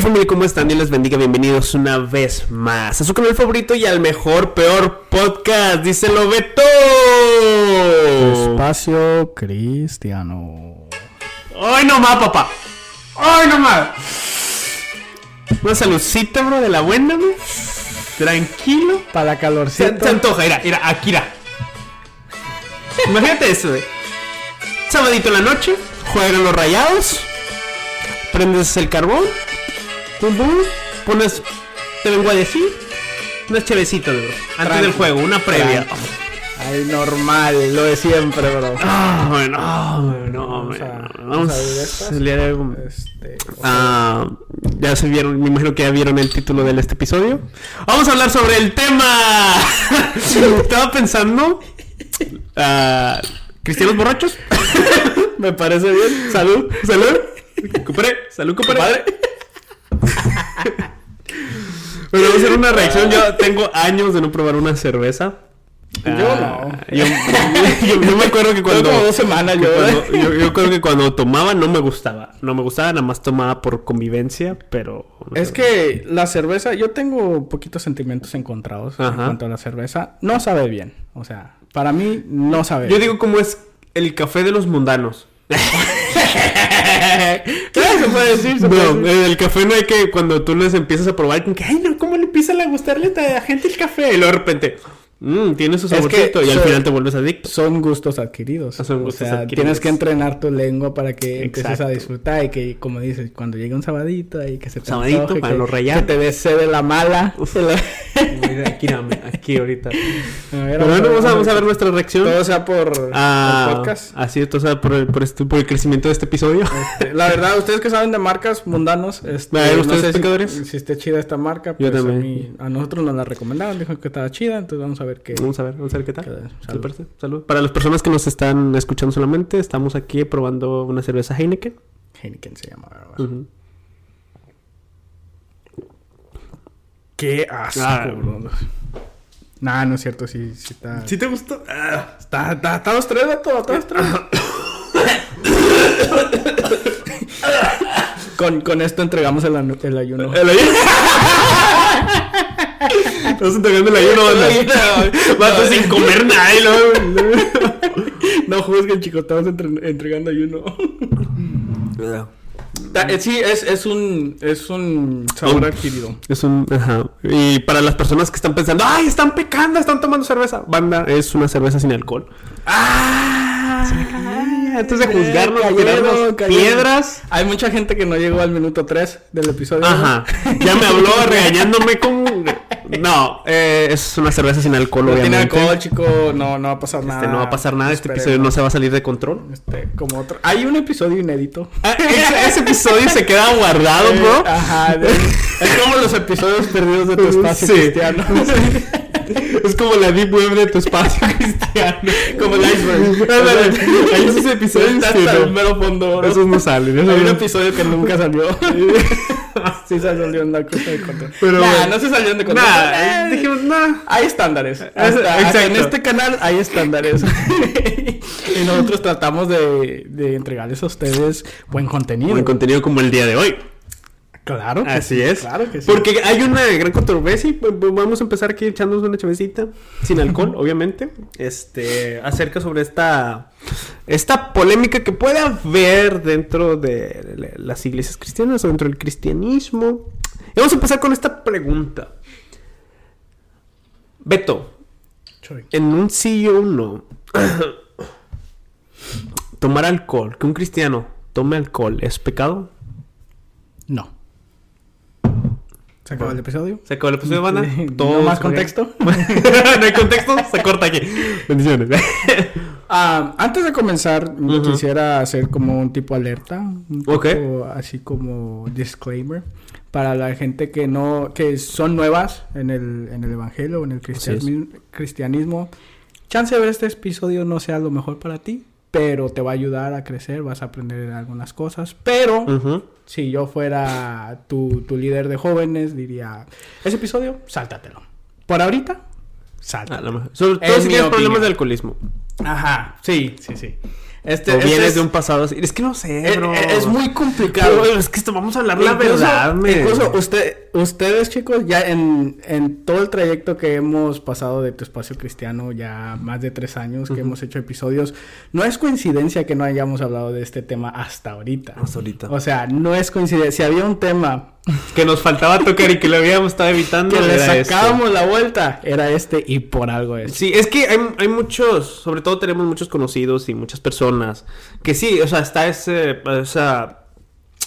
familia, ¿cómo están? Dios les bendiga, bienvenidos una vez más a su canal favorito y al mejor, peor podcast, díselo Beto. Espacio Cristiano. ¡Ay, no más, papá! ¡Ay, no más! Una saludcita, bro, de la buena, bro. Tranquilo. Para Se, calorcito. se antoja, mira, mira, aquí, mira. Imagínate eso, güey. Sabadito en la noche, juegan los rayados, prendes el carbón, pum, pum, pones, te vengo a decir, unas chevecitas, bro, antes del juego, una previa. Ay, normal, lo de siempre, bro. Ah, bueno, ah, bueno, Vamos a- bueno. vamos a ver de- Este, Ah, ya se vieron, me imagino que ya vieron el título de este episodio. Vamos a hablar sobre el tema. Estaba pensando. ah, Cristianos borrachos. me parece bien. Salud, salud. Compadre, salud, compadre. Bueno, vamos a hacer una reacción. Yo tengo años de no probar una cerveza. Yo Ah, no. Yo, yo- yo me acuerdo que cuando. Como dos semanas que yo. cuando- yo, yo creo que cuando tomaba no me gustaba. No me gustaba, nada más tomaba por convivencia, pero. Es que la cerveza, yo tengo poquitos sentimientos encontrados en cuanto a la cerveza. No sabe bien. O sea, para mí no sabe Yo bien. digo como es el café de los mundanos. Claro, se puede decir, se puede No, decir. el café no hay que cuando tú les empiezas a probar, como que, ay, no, ¿cómo le empieza a gustarle a la gente el café? Y luego de repente, mmm, tiene su Es que saborcito y al final te vuelves adicto. Son gustos adquiridos. Son gustos o sea, adquiridos. tienes que entrenar tu lengua para que empieces a disfrutar y que, como dices, cuando llegue un sabadito ahí que se te Sabadito, antoje, para que, los rayados. que te des sed de la mala. Mira, aquí, ahorita. A ver, Pero bueno, vamos a, vamos a ver nuestra reacción. Todo sea por Ah, el podcast. Así es, o sea, por el, por, este- por el crecimiento de este episodio. Este, la verdad, ustedes que saben de marcas mundanos, este, A ver, no ¿ustedes sé si- pecadores? Si, esté chida esta marca, Yo pues a, mí- a nosotros nos la recomendaron, dijo que estaba chida, entonces vamos a ver qué. Vamos a ver, vamos a ver qué tal. Salud. ¿Te parece? Salud. Para las personas que nos están escuchando solamente, estamos aquí probando una cerveza Heineken. Heineken se llama, ¿verdad? Ujú. Qué asco, Ah. bro. Nah, no es cierto, sí, sí está. ¿Sí te gustó? Ah. Está, está, está los tres, vato, está los tres. con, con esto entregamos el, anu- el ayuno. El ayuno. Estamos entregando el ayuno, banda. Vato sin comer nada y luego- No juzguen, chicos, estamos entre- entregando ayuno. Eh, Sí, es, es un es un sabor adquirido. Es un. Ajá. Y para las personas que están pensando, ¡ay, están pecando! Están tomando cerveza. Banda, es una cerveza sin alcohol. ¡Ah! Antes de juzgarnos, Cayeron, piedras. Hay mucha gente que no llegó al minuto 3 del episodio. Ajá. Ya me habló regañándome como. No, eh, es una cerveza sin alcohol, No tiene obviamente. alcohol, chico, no, no va a pasar nada. Este, no va a pasar nada, este Esperemos. episodio no se va a salir de control. Este, como otro. Hay un episodio inédito. Ah, ese, ese episodio se queda guardado, bro. Ajá, de- es como los episodios perdidos de tu espacio Sí. cristiano. Es como la deep web de tu espacio cristiano. como el iceberg. Hay esos episodios que hasta el no, mero fondo. bro. esos no salen. esos Hay un no- episodio que nunca salió. sí se salió en la cosa de control. Pero nah, no se salieron de control. Nah, Eh, dijimos, nah. Hay estándares. Hasta en este canal hay estándares. y nosotros tratamos de, de entregarles a ustedes buen contenido. Buen contenido como el día de hoy. Claro que Así sí, es. Claro que sí. Porque hay una gran controversia. y, pues, pues, Vamos a empezar aquí echándonos una chavecita. Sin alcohol, obviamente. Este. Acerca sobre esta. Esta polémica que puede haber dentro de la- las iglesias cristianas o dentro del cristianismo. Y vamos a empezar con esta pregunta. Beto, Choy. en un sí o no. Tomar alcohol, que un cristiano tome alcohol, ¿es pecado? No. ¿Se acabó el episodio? Se acabó el episodio, banda. ¿No Todos más contexto? no hay contexto, se corta aquí. Bendiciones. Ah, antes de comenzar, quisiera hacer como un tipo alerta, un Ok. tipo así como disclaimer para la gente que no, que son nuevas en el, en el evangelio o en el cristianismo. Chance de ver este episodio no sea lo mejor para ti, pero te va a ayudar a crecer, vas a aprender algunas cosas. Pero si yo fuera tu, tu líder de jóvenes, diría, ese episodio, sáltatelo. Por ahorita, sáltatelo. Sobre todo si tienes problemas de alcoholismo. Ajá, sí, sí, sí. Este, o este vienes es, de un pasado así. Es que no sé, es, bro. es muy complicado. Pero, es que esto, vamos a hablar la verdad, men. Incluso usted, ustedes, chicos, ya en, en todo el trayecto que hemos pasado de tu espacio cristiano, ya más de tres años que hemos hecho episodios, no es coincidencia que no hayamos hablado de este tema hasta ahorita. Hasta ahorita. O sea, no es coincidencia. Si había un tema Que nos faltaba tocar y que lo habíamos estado evitando. que le este. sacábamos la vuelta, era este y por algo es. Sí, es que hay, hay muchos, sobre todo tenemos muchos conocidos y muchas personas que sí, o sea, está ese, esa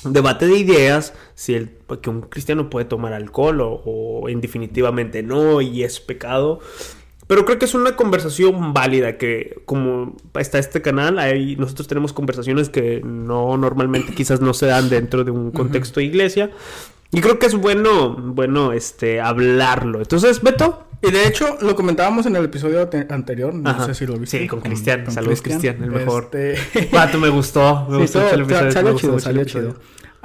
debate de ideas si el, que un cristiano puede tomar alcohol o, o indefinitivamente no y es pecado. Pero creo que es una conversación válida que como está este canal, ahí nosotros tenemos conversaciones que no normalmente quizás no se dan dentro de un contexto de iglesia. Y creo que es bueno, bueno, este, hablarlo. Entonces, Beto, Y de hecho, lo comentábamos en el episodio te- anterior, no Ajá. sé si lo viste. Sí, con Cristian. Saludos, Cristian, el mejor. Este... Me gustó. Me Sí, gustó todo- el episodio. salió me chido, salió chido.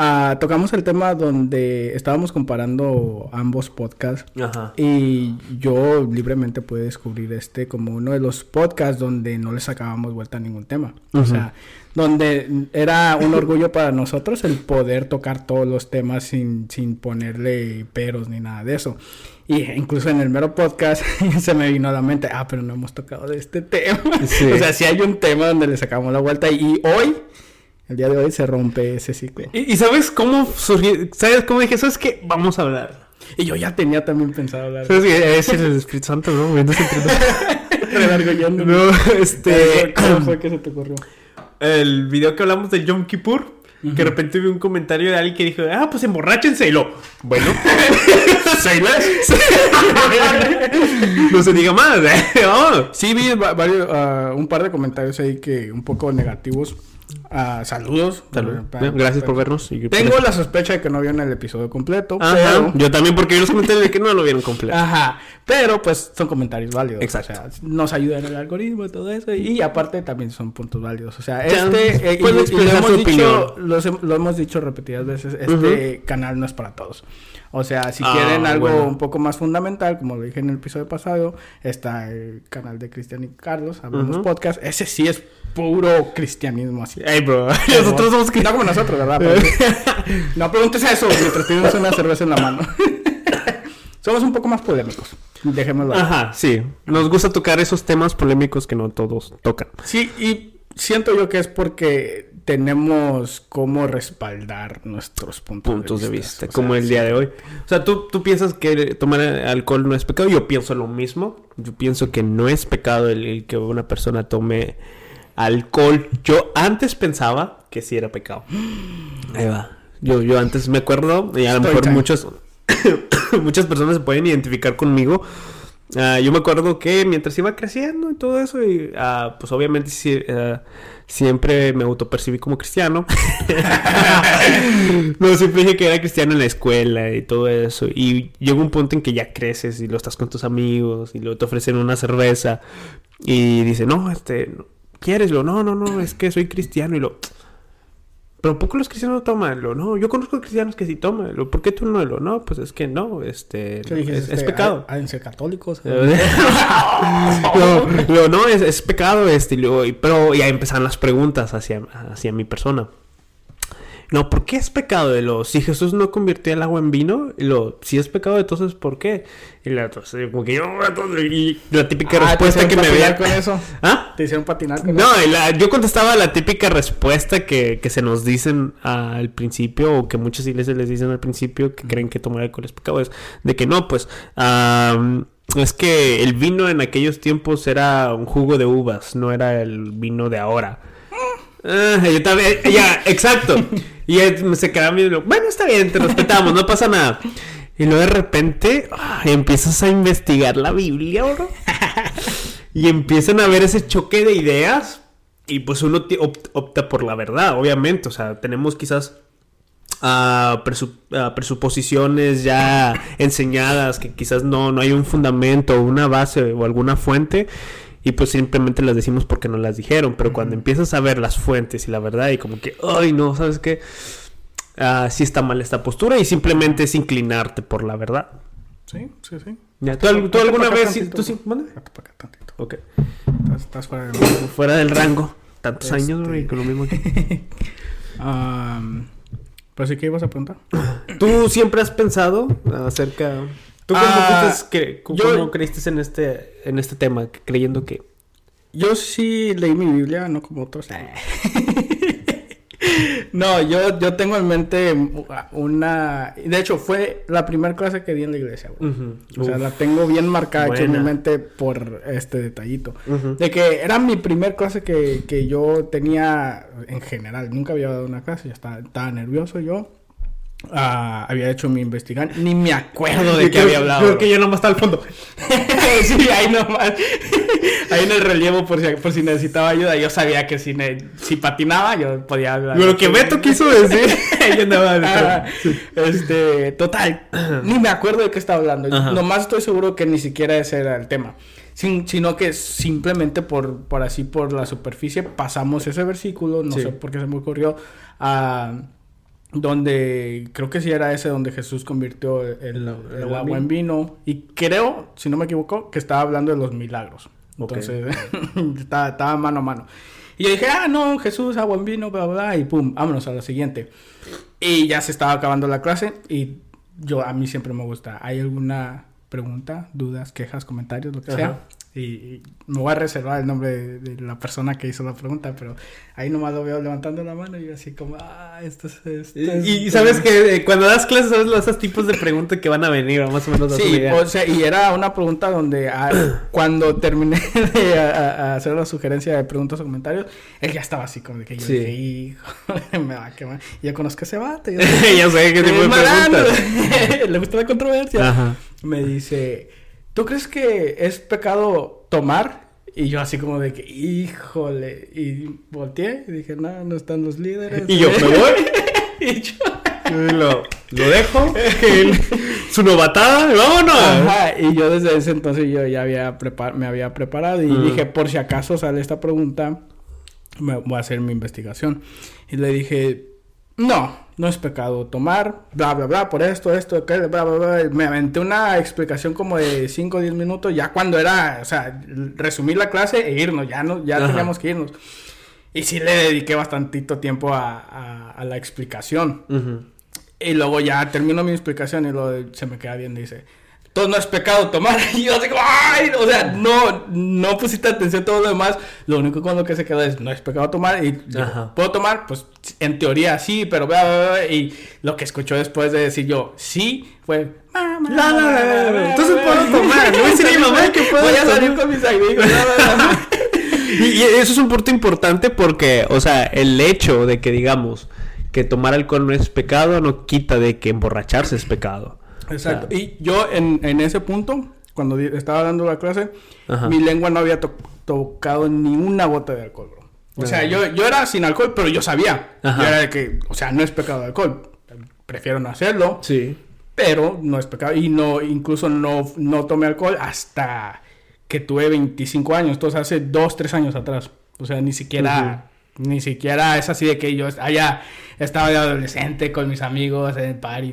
Ah, tocamos el tema donde estábamos comparando ambos podcasts Ajá. y yo libremente pude descubrir este como uno de los podcasts donde no le sacábamos vuelta a ningún tema. O sea, donde era un orgullo para nosotros el poder tocar todos los temas sin, sin ponerle peros ni nada de eso. Y incluso en el mero podcast se me vino a la mente, ah, pero no hemos tocado de este tema. Sí. o sea, sí hay un tema donde le sacamos la vuelta y hoy, el día de hoy, se rompe ese ciclo. ¿Y, y sabes cómo surgió? ¿Sabes cómo dije? ¿Sabes qué? Vamos a hablar. Y yo ya tenía también pensado hablar ¿Sabes qué? Es el Espíritu Santo, ¿no? Moviéndose entre. No, este... ¿Cómo fue que se te ocurrió? El video que hablamos del Yom Kippur. Que de repente vi un comentario de alguien que dijo, ah, pues emborráchense. Y lo, bueno, no se diga más, ¿eh? Vamos. Sí, vi va- varios, ah, un par de comentarios ahí que un poco negativos. Ah, saludos. Salud. Gracias por vernos. y- Tengo la sospecha de que no vieron el episodio completo. Ajá. Pero, Yo también, porque vi los comentarios de que no lo vieron completo. ajá. Pero pues son comentarios válidos. Exacto. O sea, nos ayudan el algoritmo y todo eso. Y aparte también son puntos válidos. O sea, este. eh, y- lo, hemos dicho, los lo hemos dicho repetidas veces. Este canal no es para todos. O sea, si Ah, quieren algo bueno. un poco más fundamental, como lo dije en el episodio pasado, está el canal de Cristian y Carlos, Hablamos Ujú. Podcast. Ese sí es puro cristianismo así. Bro. Nosotros somos No como nosotros, ¿verdad? No preguntes eso mientras tienes una cerveza en la mano. Somos un poco más polémicos. Dejémoslo ahí. Ajá, sí. Nos gusta tocar esos temas polémicos que no todos tocan. Sí, y siento yo que es porque tenemos cómo respaldar nuestros puntos, Puntos de vista, O sea, como el sí. día de hoy. O sea, ¿tú, tú piensas que tomar alcohol no es pecado. Yo pienso lo mismo. Yo pienso que no es pecado el, el que una persona tome alcohol. Yo antes pensaba que sí era pecado. Ahí va. Yo, yo antes me acuerdo, y a lo mejor time. muchos, muchas personas se pueden identificar conmigo. Ah, yo me acuerdo que mientras iba creciendo y todo eso, y ah, pues obviamente sí, ah, siempre me autopercibí como cristiano. no, siempre dije que era cristiano en la escuela y todo eso. Y llega un punto en que ya creces y lo estás con tus amigos y luego te ofrecen una cerveza y dice, no, este, ¿quieres? Lo, no, no, no, es que soy cristiano y lo... Pero poco los cristianos no toman lo, no, yo conozco cristianos que sí toman lo, ¿por qué tú no lo? No, pues es que no, este, es, es pecado. ¿ha- ¿Han de ser católicos? no, no, no, es, es pecado este, y luego- y- pero ya empezaron las preguntas hacia, hacia mi persona. No, ¿por qué es pecado de lo? Si Jesús no convirtió el agua en vino, y lo, si es pecado, entonces ¿por qué? Y la, entonces, como que yo, y la típica Ah, ¿te respuesta que me veía. con eso? ¿Ah? ¿Te hicieron patinar con No, eso? la- yo contestaba la típica respuesta que, que se nos dicen al principio, o que muchas iglesias les dicen al principio, que creen que tomar alcohol es pecado, es de que no, pues, am, es que el vino en aquellos tiempos era un jugo de uvas, no era el vino de ahora. Ah, yo también, ya, exacto. Y él se quedaba viendo, bueno, está bien, te respetamos, no pasa nada. Y luego de repente empiezas a investigar la Biblia, bro. Y empiezan a ver ese choque de ideas. Y pues uno opta por la verdad, obviamente. O sea, tenemos quizás ah, presuposiciones ya enseñadas que quizás no, no hay un fundamento, una base o alguna fuente. Y pues simplemente las decimos porque nos las dijeron. Pero cuando empiezas a ver las fuentes y la verdad, y como que, ay, no, ¿sabes qué? Ah, sí está mal esta postura y simplemente es inclinarte por la verdad. Sí, sí, sí. Ya, ¿Tú, alguna vez sí- tantito, tú sí? ¿Mande? Acá tantito. Ok. Estás, estás fuera de... Fuera del rango. tantos años, güey, Este- con lo mismo que... Am, pues sí que ibas a preguntar. ¿Tú siempre has pensado acerca... ¿Tú cómo, Ah, que- cómo yo- creíste en este, en este tema, creyendo que... Yo sí leí mi Biblia, no como otros. no, yo, yo tengo en mente una... De hecho, fue la primera clase que di en la iglesia, güey. O sea, Uf. la tengo bien marcada aquí en mi mente por este detallito. De que era mi primer clase que, que yo tenía en general. Nunca había dado una clase, ya estaba, estaba nervioso yo. Ah, había hecho mi investigación. Ni me acuerdo de qué había hablado. Creo que yo nomás estaba al fondo. sí, ahí nomás. Ahí en el relevo por si, por si necesitaba ayuda. Yo sabía que si, ne- si patinaba yo podía hablar. Lo que Beto quiso decir. Yo andaba... Ah, este, total, ni me acuerdo de qué estaba hablando. Ajá. Nomás estoy seguro que ni siquiera ese era el tema. Sin- sino que simplemente por, por así, por la superficie, pasamos ese versículo, no Sí. sé por qué se me ocurrió, a donde, creo que sí era ese donde Jesús convirtió el, el El agua agua en vino. Y creo, si no me equivoco, que estaba hablando de los milagros. Entonces, estaba, estaba mano a mano. Y yo dije, ah, no, Jesús, agua en vino, bla, bla, bla, y pum, vámonos a la siguiente. Y ya se estaba acabando la clase y yo, a mí siempre me gusta. ¿Hay alguna pregunta, dudas, quejas, comentarios, lo que Ajá. sea? Y, me voy a reservar el nombre de, de la persona que hizo la pregunta, pero ahí nomás lo veo levantando la mano y yo así como, ah, esto es... esto es- Y, y sabes que eh, cuando das clases, sabes los esos tipos de preguntas que van a venir, más o menos. Sí, o sea, y era una pregunta donde ah, cuando terminé de a- a- a hacer la sugerencia de preguntas o comentarios, él ya estaba así como de que yo Sí. dije, hijo, me va a quemar. Y yo conozco a ese vato. yo- ya sé qué tipo de preguntas. Le gusta la controversia. Ajá. Me dice, ¿tú crees que es pecado tomar? Y yo así como de que, híjole. Y volteé y dije, no, no están los líderes. Y yo, ¿me voy? y yo, Lo, lo dejo. su novatada, vámonos. Ajá, y yo desde ese entonces yo ya había me había preparado y Mm. dije, por si acaso sale esta pregunta, me voy a hacer mi investigación. Y le dije, no, no es pecado tomar, bla, bla, bla, por esto, esto, aquello, bla, bla, bla. Me aventé una explicación como de 5 o 10 minutos, ya cuando era, o sea, resumir la clase e irnos, ya, no, ya Ajá. teníamos que irnos. Y sí le dediqué bastantito tiempo a, a- a la explicación. Y luego ya termino mi explicación y luego se me queda y dice, no es pecado tomar. Y yo así como, ay, o sea, no, no pusiste atención a todo lo demás. Lo único con lo que se quedó es, no es pecado tomar. Y digo. ¿puedo tomar? Pues en teoría sí, pero bla, bla, bla. Y lo que escuchó después de decir yo, sí, fue, mamá. La, la, la, la, entonces puedo tomar. Decir a mi mamá que puedo Voy a salir con mis amigos. y eso es un punto importante porque, o sea, el hecho de que digamos que tomar alcohol no es pecado no quita de que emborracharse es pecado. Exacto. O sea, Y yo en, en ese punto, cuando estaba dando la clase, Ajá. mi lengua no había to- tocado ni una gota de alcohol, bro. O sea, yo, yo era sin alcohol, pero yo sabía. Ajá. Yo era de que, o sea, no es pecado de alcohol. Prefiero no hacerlo, Sí. pero no es pecado. Y no, incluso no, no tomé alcohol hasta que tuve 25 años. Entonces, hace 2, 3 años atrás. O sea, ni siquiera... Ni siquiera es así de que yo haya estaba de adolescente con mis amigos en el party.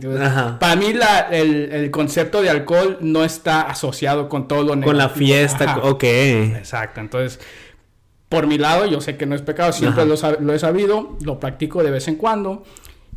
Para mí la, el, el concepto de alcohol no está asociado con todo lo negativo. Con la fiesta, Ajá. ok. Exacto. Entonces, por mi lado, yo sé que no es pecado. Siempre lo, lo he sabido. Lo practico de vez en cuando.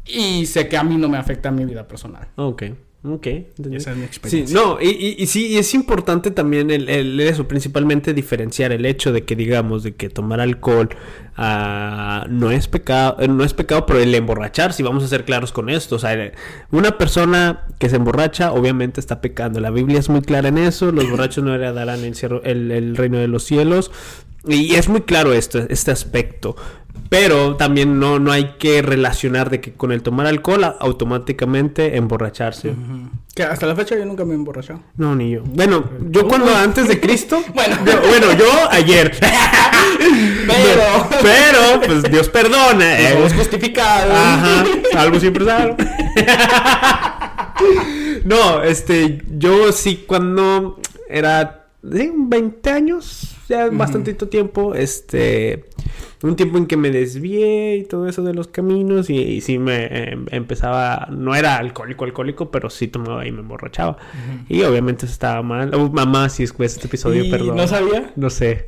Y sé que a mí no me afecta en mi vida personal. Ok. Ok. entendí. Esa es mi Sí, experiencia. no, y, y, y sí, y es importante también el, el- eso, principalmente diferenciar el hecho de que digamos de que tomar alcohol ah, no es pecado, eh, no es pecado, pero el emborracharse, y vamos a ser claros con esto, o sea, eh, una persona que se emborracha obviamente está pecando, la Biblia es muy clara en eso, los borrachos no heredarán el, el, el reino de los cielos, y es muy claro esto, este aspecto. Pero también no, no hay que relacionar de que con el tomar alcohol automáticamente emborracharse. Ujú. Que hasta la fecha yo nunca me he emborrachado. No, ni yo. Bueno, yo cuando antes de Cristo. Bueno. yo- bueno, yo ayer. Pero- Pero, pues Dios perdona. eh. Somos justificados. Ajá. Salvo siempre salvo. no, este, yo sí cuando era. ¿sí? 20 años. Ya bastantito tiempo, este, un tiempo en que me desvié y todo eso de los caminos y, sí me em, empezaba, no era alcohólico, alcohólico, pero sí tomaba y me emborrachaba. Y obviamente estaba mal. Oh, mamá, si escuchas este episodio, perdón. ¿No sabía? No sé.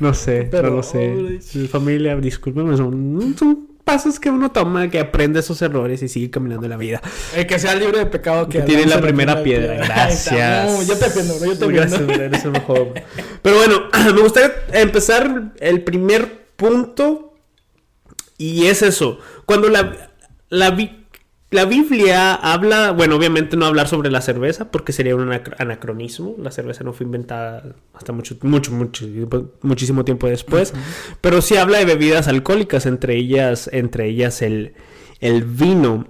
No sé, pero, no lo sé. familia, discúlpeme, son, son pasos que uno toma, que aprende esos errores y sigue caminando en la vida. El que sea libre de pecado que, tiene la primera, piedra. Gracias. yo te entiendo, yo te Gracias, eres el mejor. Pero bueno, me gustaría empezar el primer punto y es eso. Cuando la, la vi la Biblia habla, bueno, obviamente no hablar sobre la cerveza porque sería un anacronismo. La cerveza no fue inventada hasta mucho, mucho, mucho, muchísimo tiempo después. Pero sí habla de bebidas alcohólicas, entre ellas, entre ellas el, el vino.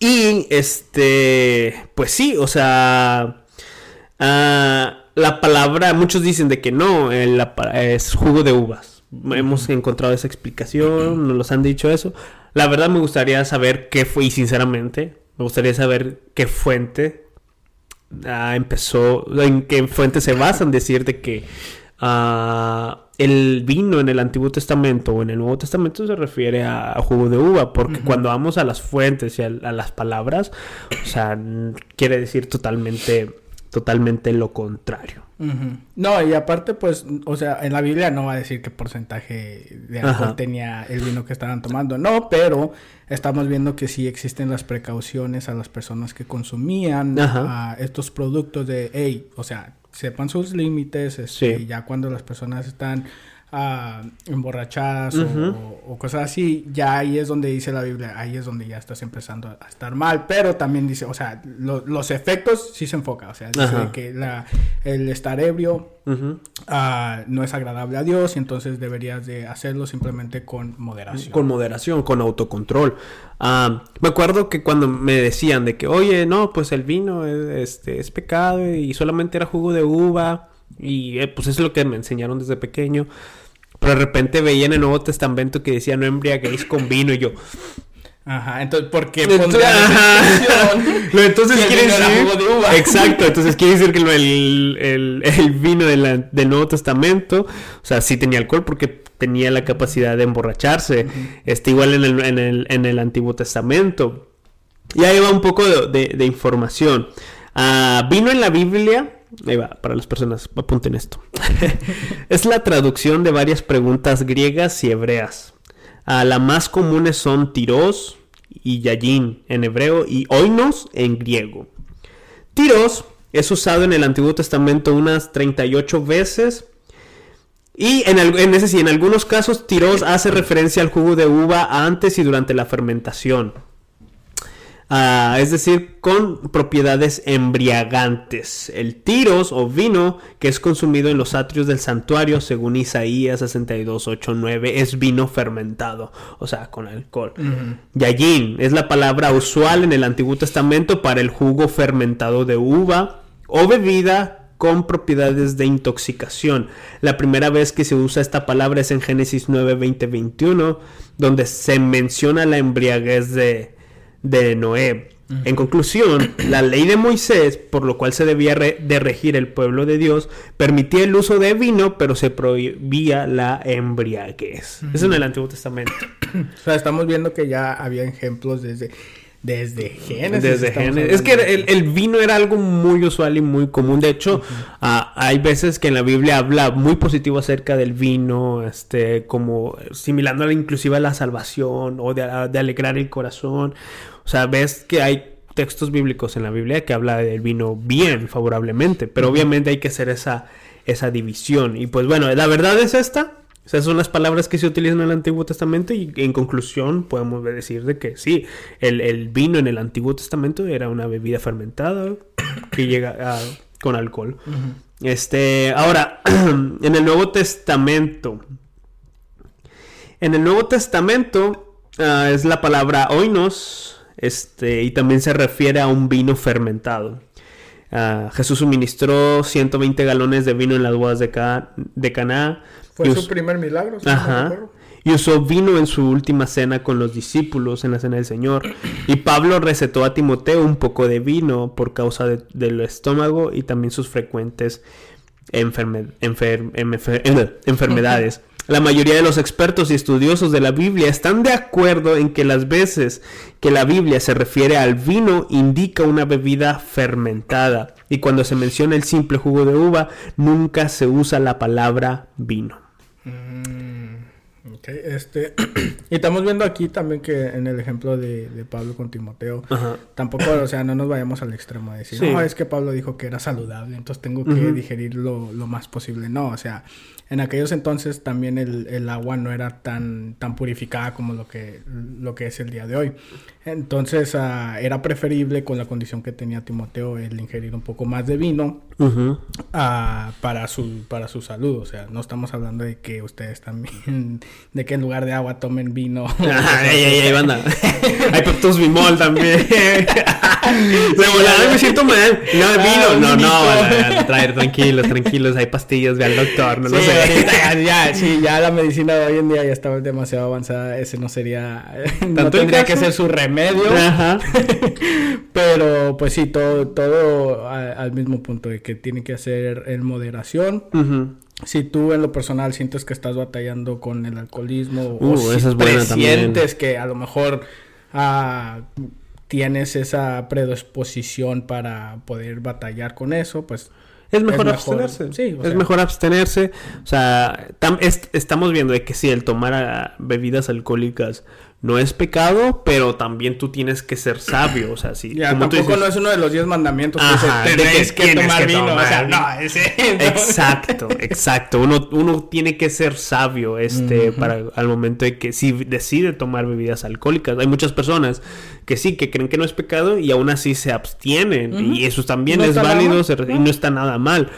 Y este, pues sí, o sea, ah, la palabra, muchos dicen de que no, es jugo de uvas. Hemos encontrado esa explicación, nos los han dicho eso. La verdad me gustaría saber qué fue, y sinceramente, me gustaría saber qué fuente ah, empezó, en qué fuente se basan decir de que ah, el vino en el Antiguo Testamento o en el Nuevo Testamento se refiere a, jugo de uva, porque cuando vamos a las fuentes y a, las palabras, o sea, quiere decir totalmente, totalmente lo contrario. No, y aparte, pues, o sea, en la Biblia no va a decir qué porcentaje de alcohol tenía el vino que estaban tomando, no, pero estamos viendo que sí existen las precauciones a las personas que consumían estos productos de, hey, o sea, sepan sus límites, este, ya cuando las personas están emborrachadas o, cosas así, ya ahí es donde dice la Biblia, ahí es donde ya estás empezando a estar mal, pero también dice, o sea, los efectos sí se enfoca, o sea, dice que la, el estar ebrio ah, no es agradable a Dios y entonces deberías de hacerlo simplemente con moderación. Con moderación, con autocontrol. Ah, me acuerdo que cuando me decían de que, oye, no, pues el vino es, este, es pecado y solamente era jugo de uva. Y eh, pues es lo que me enseñaron desde pequeño. Pero de repente veía en el Nuevo Testamento que decía no embriaguéis con vino y yo... Ajá, entonces, ¿por qué entonces, entonces quiere decir... Exacto, entonces quiere decir que el, el, vino del Nuevo Testamento, o sea, sí tenía alcohol porque tenía la capacidad de emborracharse. Este, igual en el, en el, en el Antiguo Testamento. Y ahí va un poco de, de, información. Ah, vino en la Biblia Ahí va, para las personas, apunten esto. es la traducción de varias preguntas griegas y hebreas. Ah, las más comunes son tiros y yayin en hebreo y oinos en griego. Tiros es usado en el Antiguo Testamento unas 38 veces. Y en, en, ese, en algunos casos, tiros hace referencia al jugo de uva antes y durante la fermentación. Ah, es decir, con propiedades embriagantes. El tiros o vino que es consumido en los atrios del santuario, según Isaías 62, 8, 9, es vino fermentado, o sea, con alcohol. Yayin es la palabra usual en el Antiguo Testamento para el jugo fermentado de uva o bebida con propiedades de intoxicación. La primera vez que se usa esta palabra es en Génesis 9, 20, 21, donde se menciona la embriaguez de de Noé. En conclusión, la ley de Moisés, por lo cual se debía de regir el pueblo de Dios, permitía el uso de vino, pero se prohibía la embriaguez. Eso en el Antiguo Testamento. o sea, estamos viendo que ya había ejemplos desde desde Génesis. Desde Génesis. Es que el, vino era algo muy usual y muy común. De hecho, ah, hay veces que en la Biblia habla muy positivo acerca del vino, este, como similando inclusive a la salvación o de, de, alegrar el corazón. O sea, ves que hay textos bíblicos en la Biblia que habla del vino bien, favorablemente. Pero obviamente hay que hacer esa, esa división. Y pues bueno, la verdad es esta. Esas son las palabras que se utilizan en el Antiguo Testamento y en conclusión podemos decir de que sí, el, vino en el Antiguo Testamento era una bebida fermentada que llega con alcohol. Este, ahora, en el Nuevo Testamento, en el Nuevo Testamento ah, es la palabra oinos, este, y también se refiere a un vino fermentado. Ah, Jesús suministró 120 galones de vino en las bodas de, de Caná fue su primer milagro. y usó vino en su última cena con los discípulos en la cena del Señor. Y Pablo recetó a Timoteo un poco de vino por causa del estómago y también sus frecuentes enferme- enfer- enfer- enfermedades. La mayoría de los expertos y estudiosos de la Biblia están de acuerdo en que las veces que la Biblia se refiere al vino indica una bebida fermentada y cuando se menciona el simple jugo de uva nunca se usa la palabra vino. Mm, ok, este. y estamos viendo aquí también que en el ejemplo de, de Pablo con Timoteo, Ajá. tampoco, o sea, no nos vayamos al extremo de decir, Sí. no, es que Pablo dijo que era saludable, entonces tengo que digerir lo, lo más posible. No, o sea, en aquellos entonces también el, el agua no era tan, tan purificada como lo que, lo que es el día de hoy. Entonces ah, era preferible con la condición que tenía Timoteo el ingerir un poco más de vino Ah, para su para su salud. O sea, no estamos hablando de que ustedes también, de que en lugar de agua tomen vino. Banda. Hay Peptos Bimol también. De volada me siento mal. No, Ah, vino. No, no, traer, tranquilos, tranquilos. Hay pastillas, ve al doctor, no Sí, lo sé. ahorita ya, sí, ya la medicina de hoy en día ya está demasiado avanzada. Ese no sería, no ¿Tanto el tendría que ser su remedio. Ajá. Pero pues sí, todo, todo al mismo punto de que tiene que hacer en moderación. Si tú en lo personal sientes que estás batallando con el alcoholismo Uh, o si esa es buena también. sientes que a lo mejor ah, tienes esa predisposición para poder batallar con eso, pues Es mejor Es mejor, abstenerse. sí, o es mejor abstenerse. O sea, tam- es- estamos viendo de que sí, el tomar ah, bebidas alcohólicas no es pecado, pero también tú tienes que ser sabio. O sea, sí. ya como tú tampoco dices- no es uno de los 10 mandamientos que Ajá, que tenéis que, tienes tomar que vino. o sea, no, ese Exacto, exacto. Uno, uno tiene que ser sabio este, para al momento de que si decide tomar bebidas alcohólicas. Hay muchas personas que sí, que creen que no es pecado y aún así se abstienen. Y eso también No es válido se y no. no está nada mal.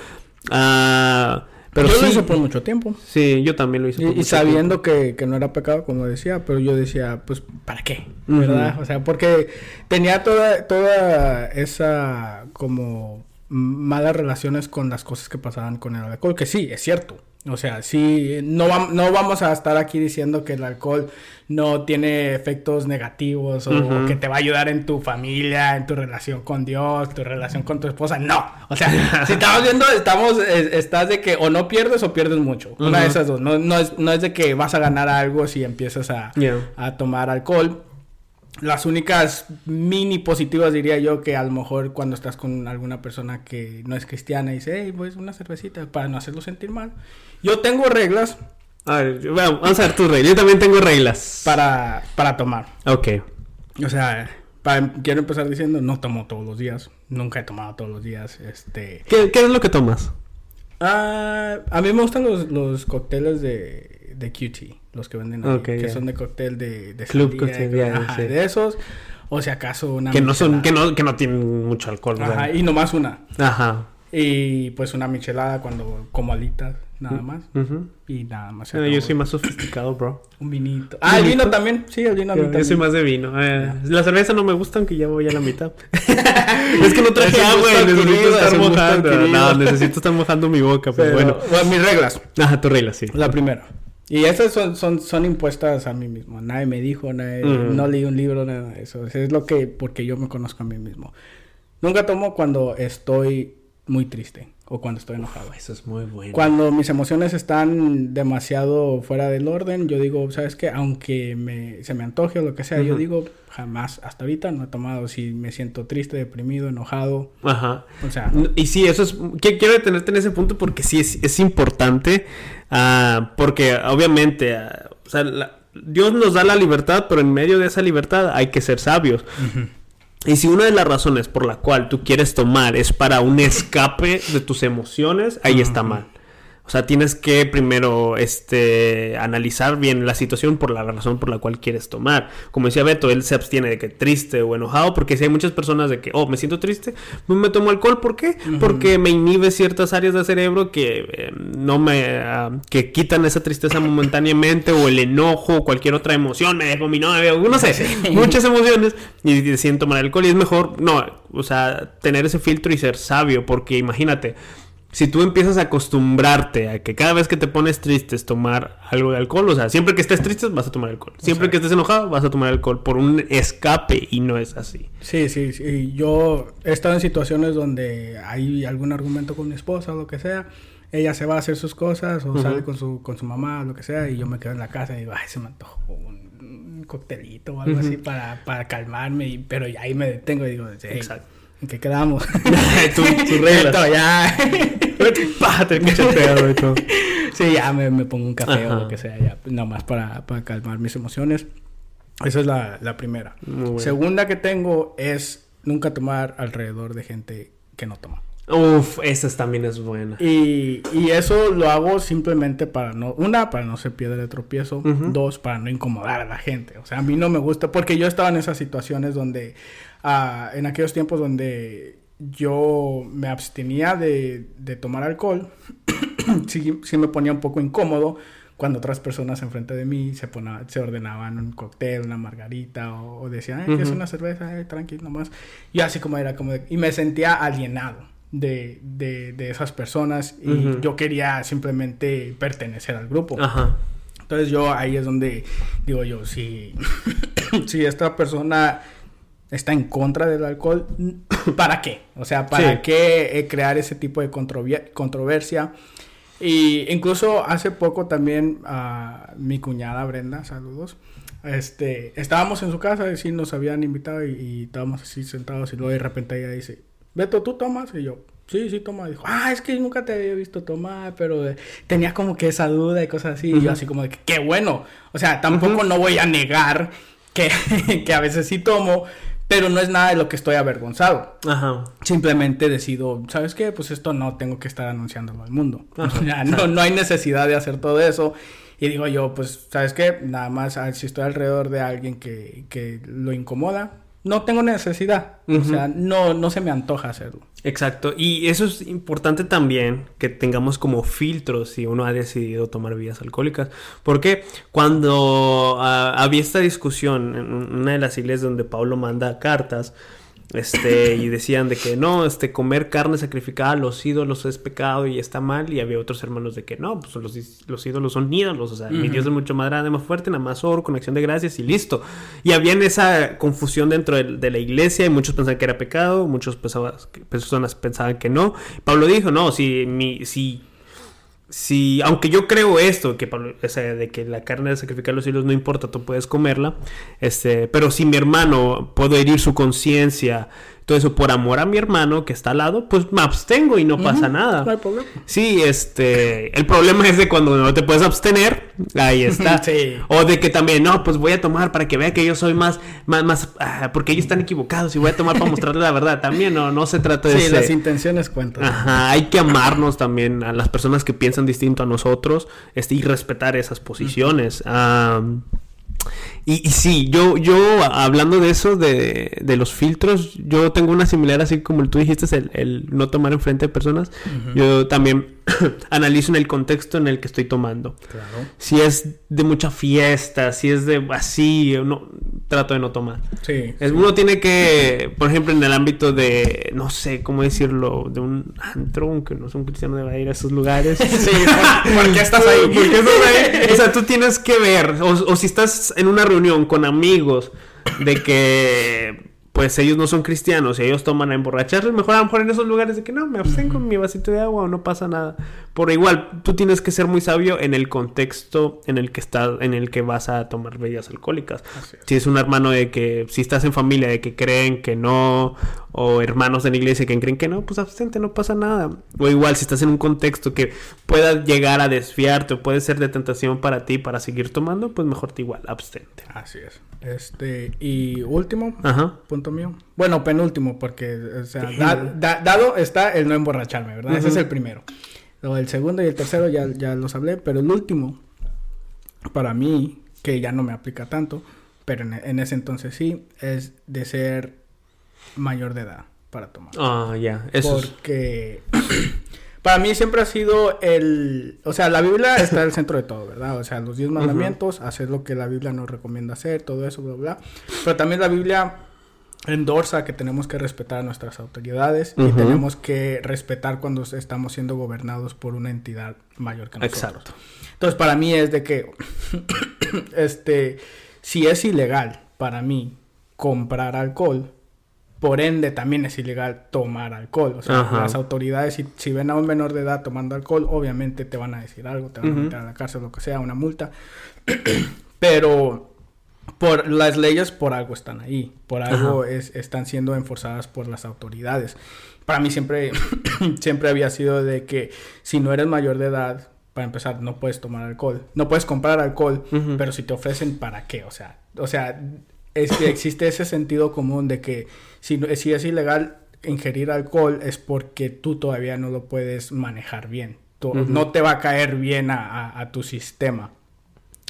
Ah, pero yo sí, lo hice por mucho tiempo. sí, yo también lo hice. por Y, y mucho sabiendo que, que no era pecado, como decía, pero yo decía, pues, ¿para qué? ¿Verdad? O sea, porque tenía toda, toda esa como malas relaciones con las cosas que pasaban con el alcohol, que sí, es cierto. O sea, sí, no, vam- no vamos a estar aquí diciendo que el alcohol no tiene efectos negativos o, que te va a ayudar en tu familia, en tu relación con Dios, tu relación con tu esposa. No. O sea, si estamos viendo, estamos, es- estás de que o no pierdes o pierdes mucho. Una de esas dos. No, no, es, no es de que vas a ganar algo si empiezas a, Yeah. a tomar alcohol. Las únicas mini positivas diría yo que a lo mejor cuando estás con alguna persona que no es cristiana y dice, hey, pues una cervecita para no hacerlo sentir mal. Yo tengo reglas A ver, vamos a ver tus reglas. Yo también tengo reglas. para, para tomar. Ok. O sea, para- quiero empezar diciendo, no tomo todos los días. Nunca he tomado todos los días. Este, ¿Qué, qué es lo que tomas? ah, a mí me gustan los, los cócteles de, de QT, los que venden ahí, que son de cóctel de, de Club cóctel, ajá, sí. de esos. O si acaso una Que no son, que no, que no tienen mucho alcohol. Ajá, ¿verdad? y nomás una. Ajá. Y pues una michelada cuando como alitas, nada más. Ujú. Y nada más. yo soy más sofisticado, bro. Un vinito. Ah, el ¿Vinito? vino también. Sí, el vino a mí Yo, también. soy más de vino. Eh, la cerveza no me gusta, aunque ya voy a la mitad. es que no traje agua, necesito estar mojando. No, necesito estar mojando mi boca, pero, Pero, bueno. bueno, mis reglas. Ajá, tu regla, sí. La primera. Y estas son, son, son impuestas a mí mismo. Nadie me dijo, nadie, Mm. no leí un libro, nada de eso. Es lo que, porque yo me conozco a mí mismo. Nunca tomo cuando estoy muy triste o cuando estoy enojado. Eso es muy bueno. Cuando mis emociones están demasiado fuera del orden, yo digo, ¿sabes qué? Aunque me, se me antoje o lo que sea, yo digo, jamás, hasta ahorita no he tomado. Si me siento triste, deprimido, enojado, Ajá. o sea, Y sí, eso es. Quiero detenerte en ese punto porque sí es, es importante. ah, porque obviamente, ah, o sea, la- Dios nos da la libertad, pero en medio de esa libertad hay que ser sabios. Y si una de las razones por la cual tú quieres tomar es para un escape de tus emociones, ahí está mal. O sea, tienes que primero este, analizar bien la situación por la razón por la cual quieres tomar. Como decía Beto, él se abstiene de que triste o enojado, porque si hay muchas personas de que, oh, me siento triste, no me tomo alcohol, ¿por qué? Porque me inhibe ciertas áreas del cerebro que eh, no me, ah, que quitan esa tristeza momentáneamente, o el enojo, o cualquier otra emoción, me dejo mi novia, no sé, muchas emociones, y deciden tomar alcohol, y es mejor, no, o sea, tener ese filtro y ser sabio, porque imagínate, si tú empiezas a acostumbrarte a que cada vez que te pones triste es tomar algo de alcohol, o sea, siempre que estés triste vas a tomar alcohol. Siempre que estés enojado vas a tomar alcohol por un escape y no es así. Sí, sí, sí. Yo he estado en situaciones donde hay algún argumento con mi esposa o lo que sea. ella se va a hacer sus cosas o sale con su, con su mamá, lo que sea, y yo me quedo en la casa y digo, ay, se me antojó un, un coctelito o algo así para, para calmarme, y, pero ahí me detengo y digo, "Ey, Exacto. ¿En qué quedamos? Tus- tus reglas. Esto, ya. Pa, te cacheteado y todo. sí, ya me, me pongo un café Ajá. o lo que sea, ya, nomás para, para calmar mis emociones. Esa es la, la primera. Bueno. Segunda que tengo es nunca tomar alrededor de gente que no toma. Uf, esa también es buena. Y, y eso lo hago simplemente para no, una, para no ser piedra de tropiezo, dos, para no incomodar a la gente. O sea, a mí no me gusta, porque yo estaba en esas situaciones donde, ah, en aquellos tiempos donde yo me abstenía de, de tomar alcohol, sí, sí me ponía un poco incómodo cuando otras personas enfrente de mí se, pona- se ordenaban un cóctel, una margarita, o, o decían, "Ay, ¿quieres Ujú. una cerveza? Eh, tranquilo, nomás. Yo así como era, como de- y me sentía alienado de, de, de esas personas y yo quería simplemente pertenecer al grupo. Ajá. Entonces yo ahí es donde digo yo, si, si esta persona está en contra del alcohol, ¿para qué? O sea, ¿para Sí. qué eh, crear ese tipo de controver- controversia? Y incluso hace poco también mi cuñada Brenda, saludos, este, estábamos en su casa y sí nos habían invitado y, y estábamos así sentados y luego de repente ella dice, Beto, ¿tú tomas? Y yo, sí, sí toma. Dijo, ah, es que nunca te había visto tomar, pero eh, tenía como que esa duda y cosas así. Y yo así como de que, qué bueno. O sea, tampoco no voy a negar que, que a veces sí tomo, pero no es nada de lo que estoy avergonzado. Ajá. Simplemente decido, ¿sabes qué? Pues esto no tengo que estar anunciándolo al mundo. Ajá, O sea, no, no hay necesidad de hacer todo eso. Y digo yo, pues, ¿sabes qué? Nada más, si estoy alrededor de alguien que, que lo incomoda, no tengo necesidad. O sea, no, no se me antoja hacerlo. Exacto. Y eso es importante también que tengamos como filtros si uno ha decidido tomar bebidas alcohólicas. Porque cuando ah, había esta discusión en una de las iglesias donde Pablo manda cartas, este, y decían de que no, este, comer carne sacrificada a los ídolos es pecado y está mal, y había otros hermanos de que no, pues los, los ídolos son ídolos, o sea, mi. Dios es mucho más grande, más fuerte, nada más oro, con acción de gracias y listo. Y había esa confusión dentro de, de la iglesia y muchos pensaban que era pecado, muchos pensaban, personas pensaban que no. Pablo dijo, no, si mi, si si, aunque yo creo esto, que de que la carne de sacrificar los hilos no importa, tú puedes comerla, este, pero si mi hermano puedo herir su conciencia, todo eso por amor a mi hermano que está al lado, pues me abstengo y no pasa nada. No hay problema. Sí, este, el problema es de cuando no te puedes abstener, ahí está. Sí. O de que también, no, pues voy a tomar para que vea que yo soy más, más, más, ah, porque ellos están equivocados y voy a tomar para mostrarles la verdad. También no, no se trata de Sí, ese- las intenciones cuentan. Ajá, hay que amarnos también a las personas que piensan distinto a nosotros este, y respetar esas posiciones. Am, y, y sí, yo, yo hablando de eso, de, de los filtros, yo tengo una similar así como tú dijiste, el, el no tomar enfrente de personas. Yo también analizo en el contexto en el que estoy tomando. Claro. Si es de mucha fiesta, si es de así, no, trato de no tomar. Sí. Es- Uno tiene que, por ejemplo, en el ámbito de, no sé cómo decirlo, de un antro, aunque no soy un cristiano, debe ir a esos lugares. Sí, ¿por, por qué estás ahí? ¿Por qué estás ahí? O sea, tú tienes que ver, o, o si estás en una reunión con amigos de que, pues ellos no son cristianos y ellos toman a emborracharse, mejor a lo mejor en esos lugares de que no, me abstengo con mi vasito de agua o no pasa nada. Por igual, tú tienes que ser muy sabio en el contexto en el que estás, en el que vas a tomar bebidas alcohólicas. Es. Si es un hermano de que, si estás en familia de que creen que no, o hermanos de la iglesia que creen que no, pues abstente, no pasa nada. O igual, si estás en un contexto que pueda llegar a desfiarte o puede ser de tentación para ti para seguir tomando, pues mejor te igual, abstente. Así es. Este, y último, Ajá. punto mío. Bueno, penúltimo, porque, o sea, da- da- dado está el no emborracharme, ¿verdad? Ese es el primero. Luego el segundo y el tercero ya, ya los hablé, pero el último, para mí, que ya no me aplica tanto, pero en, en ese entonces sí, es de ser mayor de edad para tomar. Ah, ya, eso es- Porque para mí siempre ha sido el... O sea, la Biblia está al centro de todo, ¿verdad? O sea, los diez mandamientos, hacer lo que la Biblia nos recomienda hacer, todo eso, bla, bla. Pero también la Biblia endorsa que tenemos que respetar a nuestras autoridades y Ujú. tenemos que respetar cuando estamos siendo gobernados por una entidad mayor que nosotros. Exacto. Entonces, para mí es de que, este, si es ilegal para mí comprar alcohol, por ende también es ilegal tomar alcohol. O sea, Ajá. las autoridades, si, si ven a un menor de edad tomando alcohol, obviamente te van a decir algo, te van a meter a la cárcel, lo que sea, una multa. Pero por las leyes por algo están ahí, por algo es, están siendo enforzadas por las autoridades. Para mí siempre, siempre había sido de que si no eres mayor de edad, para empezar, no puedes tomar alcohol, no puedes comprar alcohol, pero si te ofrecen, ¿para qué? O sea, o sea, es que existe ese sentido común de que si, es ilegal ingerir alcohol es porque tú todavía no lo puedes manejar bien. Tú-. No te va a caer bien a, a- a tu sistema.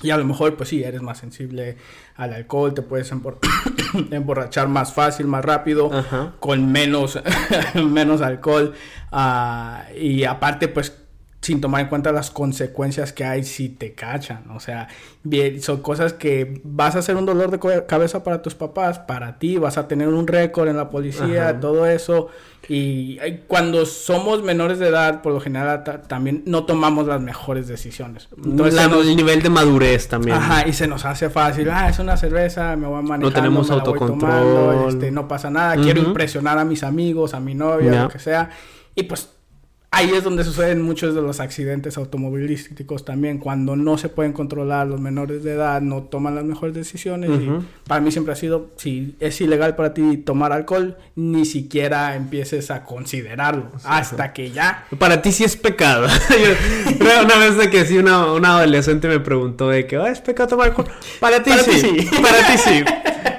Y a lo mejor, pues sí, eres más sensible al alcohol, te puedes embor- emborrachar más fácil, más rápido, Ajá. con menos, menos alcohol. ah, y aparte, pues, sin tomar en cuenta las consecuencias que hay si te cachan. O sea, bien, son cosas que vas a hacer un dolor de cabeza para tus papás, para ti, vas a tener un récord en la policía, Ajá. todo eso. Y cuando somos menores de edad, por lo general ta- también no tomamos las mejores decisiones. Entonces, La- nos- el nivel de madurez también. Ajá, y se nos hace fácil. Ah, es una cerveza, me voy a manejar. tenemos autocontrol. este, no pasa nada. Quiero impresionar a mis amigos, a mi novia, Ya. lo que sea. Y pues ahí es donde suceden muchos de los accidentes automovilísticos también. Cuando no se pueden controlar los menores de edad, no toman las mejores decisiones. Ujú. Y para mí siempre ha sido, si es ilegal para ti tomar alcohol, ni siquiera empieces a considerarlo. Hasta que ya Para ti sí es pecado. Yo- una vez de que sí, una, una adolescente me preguntó de que "Ah, es pecado tomar alcohol. Para ti Para ti sí. sí. Para ti sí.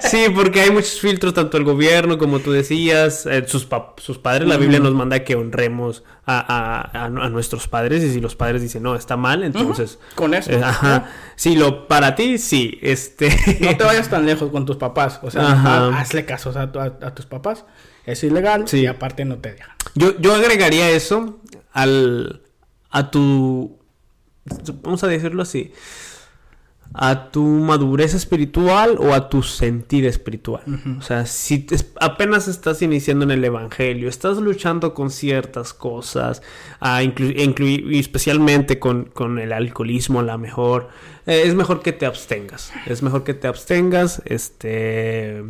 Sí, porque hay muchos filtros, tanto el gobierno, como tú decías, eh, sus, pa- sus padres. La Biblia nos manda que honremos a, a- a- a nuestros padres. Y si los padres dicen, no, está mal, entonces... con eso. eh, ajá. Sí, lo, para ti sí. Este... No te vayas tan lejos con tus papás. O sea, Ajá. ha- hazle caso a, tu- a- a tus papás. Es ilegal Sí. y aparte no te dejan. Yo, yo agregaría eso al a tu vamos a decirlo así a tu madurez espiritual o a tu sentir espiritual. O sea, si te- apenas estás iniciando en el evangelio, estás luchando con ciertas cosas, ah, inclu- inclui- y especialmente con, con el alcoholismo, a la mejor, eh, es mejor que te abstengas. Es mejor que te abstengas, este,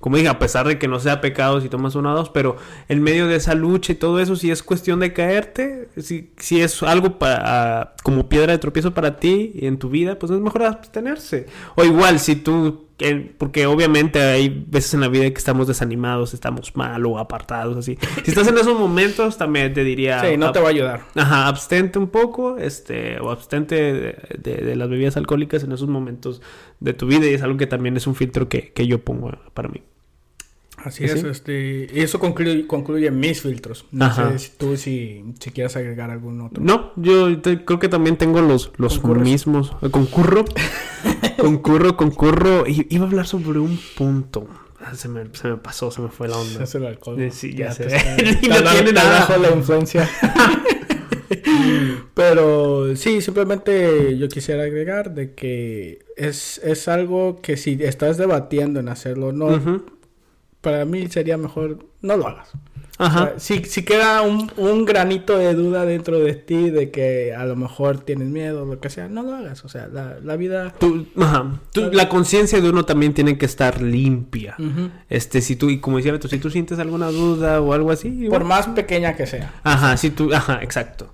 como dije, a pesar de que no sea pecado si tomas una o dos, pero en medio de esa lucha y todo eso, si es cuestión de caerte, si, si es algo para, como piedra de tropiezo para ti y en tu vida, pues es mejor abstenerse. O igual, si tú, porque obviamente hay veces en la vida que estamos desanimados, estamos mal o apartados, así. Si estás en esos momentos, también te diría... Sí, no te va a ayudar. Ajá, abstente un poco, este, o abstente de, de- de las bebidas alcohólicas en esos momentos de tu vida y es algo que también es un filtro que, que yo pongo para mí. Así ¿Sí? es. Este, y eso concluye, concluye mis filtros. No Ajá. sé si tú si, si quieres agregar algún otro. No, yo te- creo que también tengo los, los ¿Concurres? mismos. Eh, Concurro. concurro, concurro. I- iba a hablar sobre un punto. Ah, Se me, se me pasó, se me fue la onda. Es el alcohol. Eh, sí, ya sé. te está- nada. abajo la influencia. Pero sí, simplemente yo quisiera agregar de que es, es algo que si estás debatiendo en hacerlo o no. Para mí sería mejor no lo hagas. Ajá. O sea, si, si queda un, un granito de duda dentro de ti de que a lo mejor tienes miedo o lo que sea, no lo hagas. O sea, la, la vida... Tú- ajá. Tú- la conciencia de uno también tiene que estar limpia. Este, si tú, y como decía Beto, si tú sientes alguna duda o algo así. igual- Por más pequeña que sea. Ajá, si tú, ajá, exacto.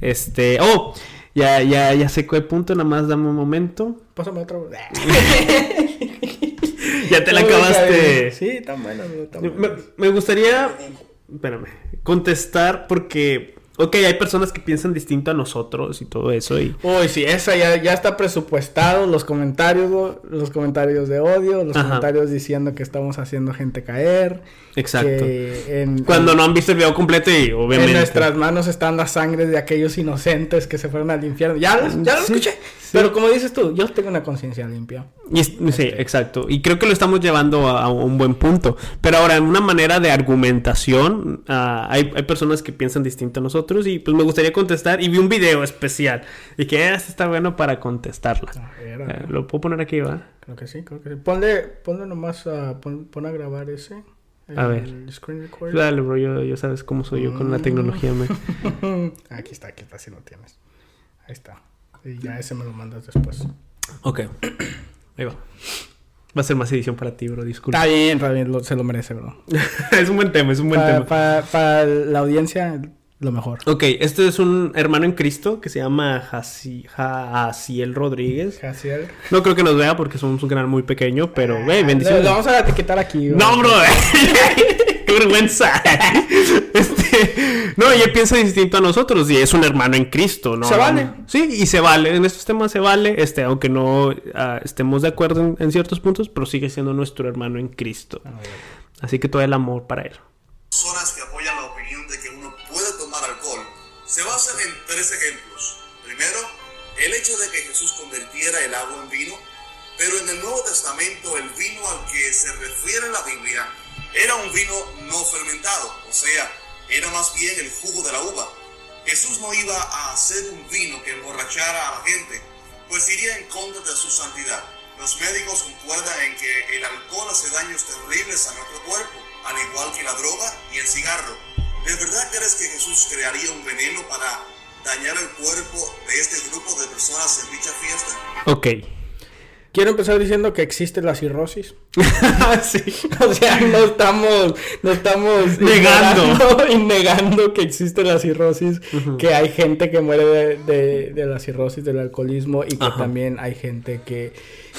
Este, oh, ya, ya, ya sé cuál punto, nada más dame un momento. Pásame otro. Ya te la acabaste. Sí, tan bueno. Tan Me, bueno. me gustaría, espérame, contestar porque, ok, hay personas que piensan distinto a nosotros y todo eso y... Uy, sí, esa ya, ya está presupuestado, los comentarios, lo- los comentarios de odio, los Ajá. comentarios diciendo que estamos haciendo gente caer. Exacto. en, Cuando en- no han visto el video completo y obviamente... en nuestras manos están las sangres de aquellos inocentes que se fueron al infierno. Ya, lo- ya lo Sí, escuché. sí. Pero como dices tú, yo tengo una conciencia limpia. Y sí, exacto. Y creo que lo estamos llevando a, a un buen punto. Pero ahora, en una manera de argumentación, ah, hay, hay personas que piensan distinto a nosotros y pues me gustaría contestar. Y vi un video especial. Y que "Ah, este está bueno para contestarla. A ver, a Eh, lo puedo poner aquí, ¿va? Creo que sí, creo que sí. Ponle, ponle nomás a, pon, pon a grabar ese. A ver. Screen record. Dale, bro, yo, yo sabes cómo soy yo con la tecnología, aquí está, aquí está, si lo tienes. Ahí está. Y ya ese me lo mandas después. Ok. Ahí va. Va a ser más edición para ti, bro, disculpa. Está bien, está bien, lo- se lo merece, bro. es un buen tema, es un buen tema. para- para la audiencia, lo mejor. Ok, este es un hermano en Cristo que se llama Jaci- Jaciel Rodríguez. Jaciel. No creo que nos vea porque somos un canal muy pequeño, pero, güey, Lo, bendiciones. lo vamos a etiquetar aquí. No, bro. Qué vergüenza. Este, no, ella piensa distinto a nosotros y es un hermano en Cristo, ¿no? Se vale. Sí, y se vale. En estos temas se vale, este, aunque no ah, estemos de acuerdo en, en ciertos puntos, pero sigue siendo nuestro hermano en Cristo. Así que todo el amor para él. personas que apoyan se basan en tres ejemplos. Primero, el hecho de que Jesús convirtiera el agua en vino, pero en el Nuevo Testamento el vino al que se refiere la Biblia era un vino no fermentado, o sea, era más bien el jugo de la uva. Jesús no iba a hacer un vino que emborrachara a la gente, pues iría en contra de su santidad. Los médicos concuerdan en que el alcohol hace daños terribles a nuestro cuerpo, al igual que la droga y el cigarro. ¿De verdad crees que Jesús crearía un veneno para dañar el cuerpo de este grupo de personas en dicha fiesta? Ok. Quiero empezar diciendo que existe la cirrosis. sí. O sea, no estamos, no estamos Negando. y negando que existe la cirrosis, que hay gente que muere de, de- de la cirrosis, del alcoholismo y que Ajá. también hay gente que,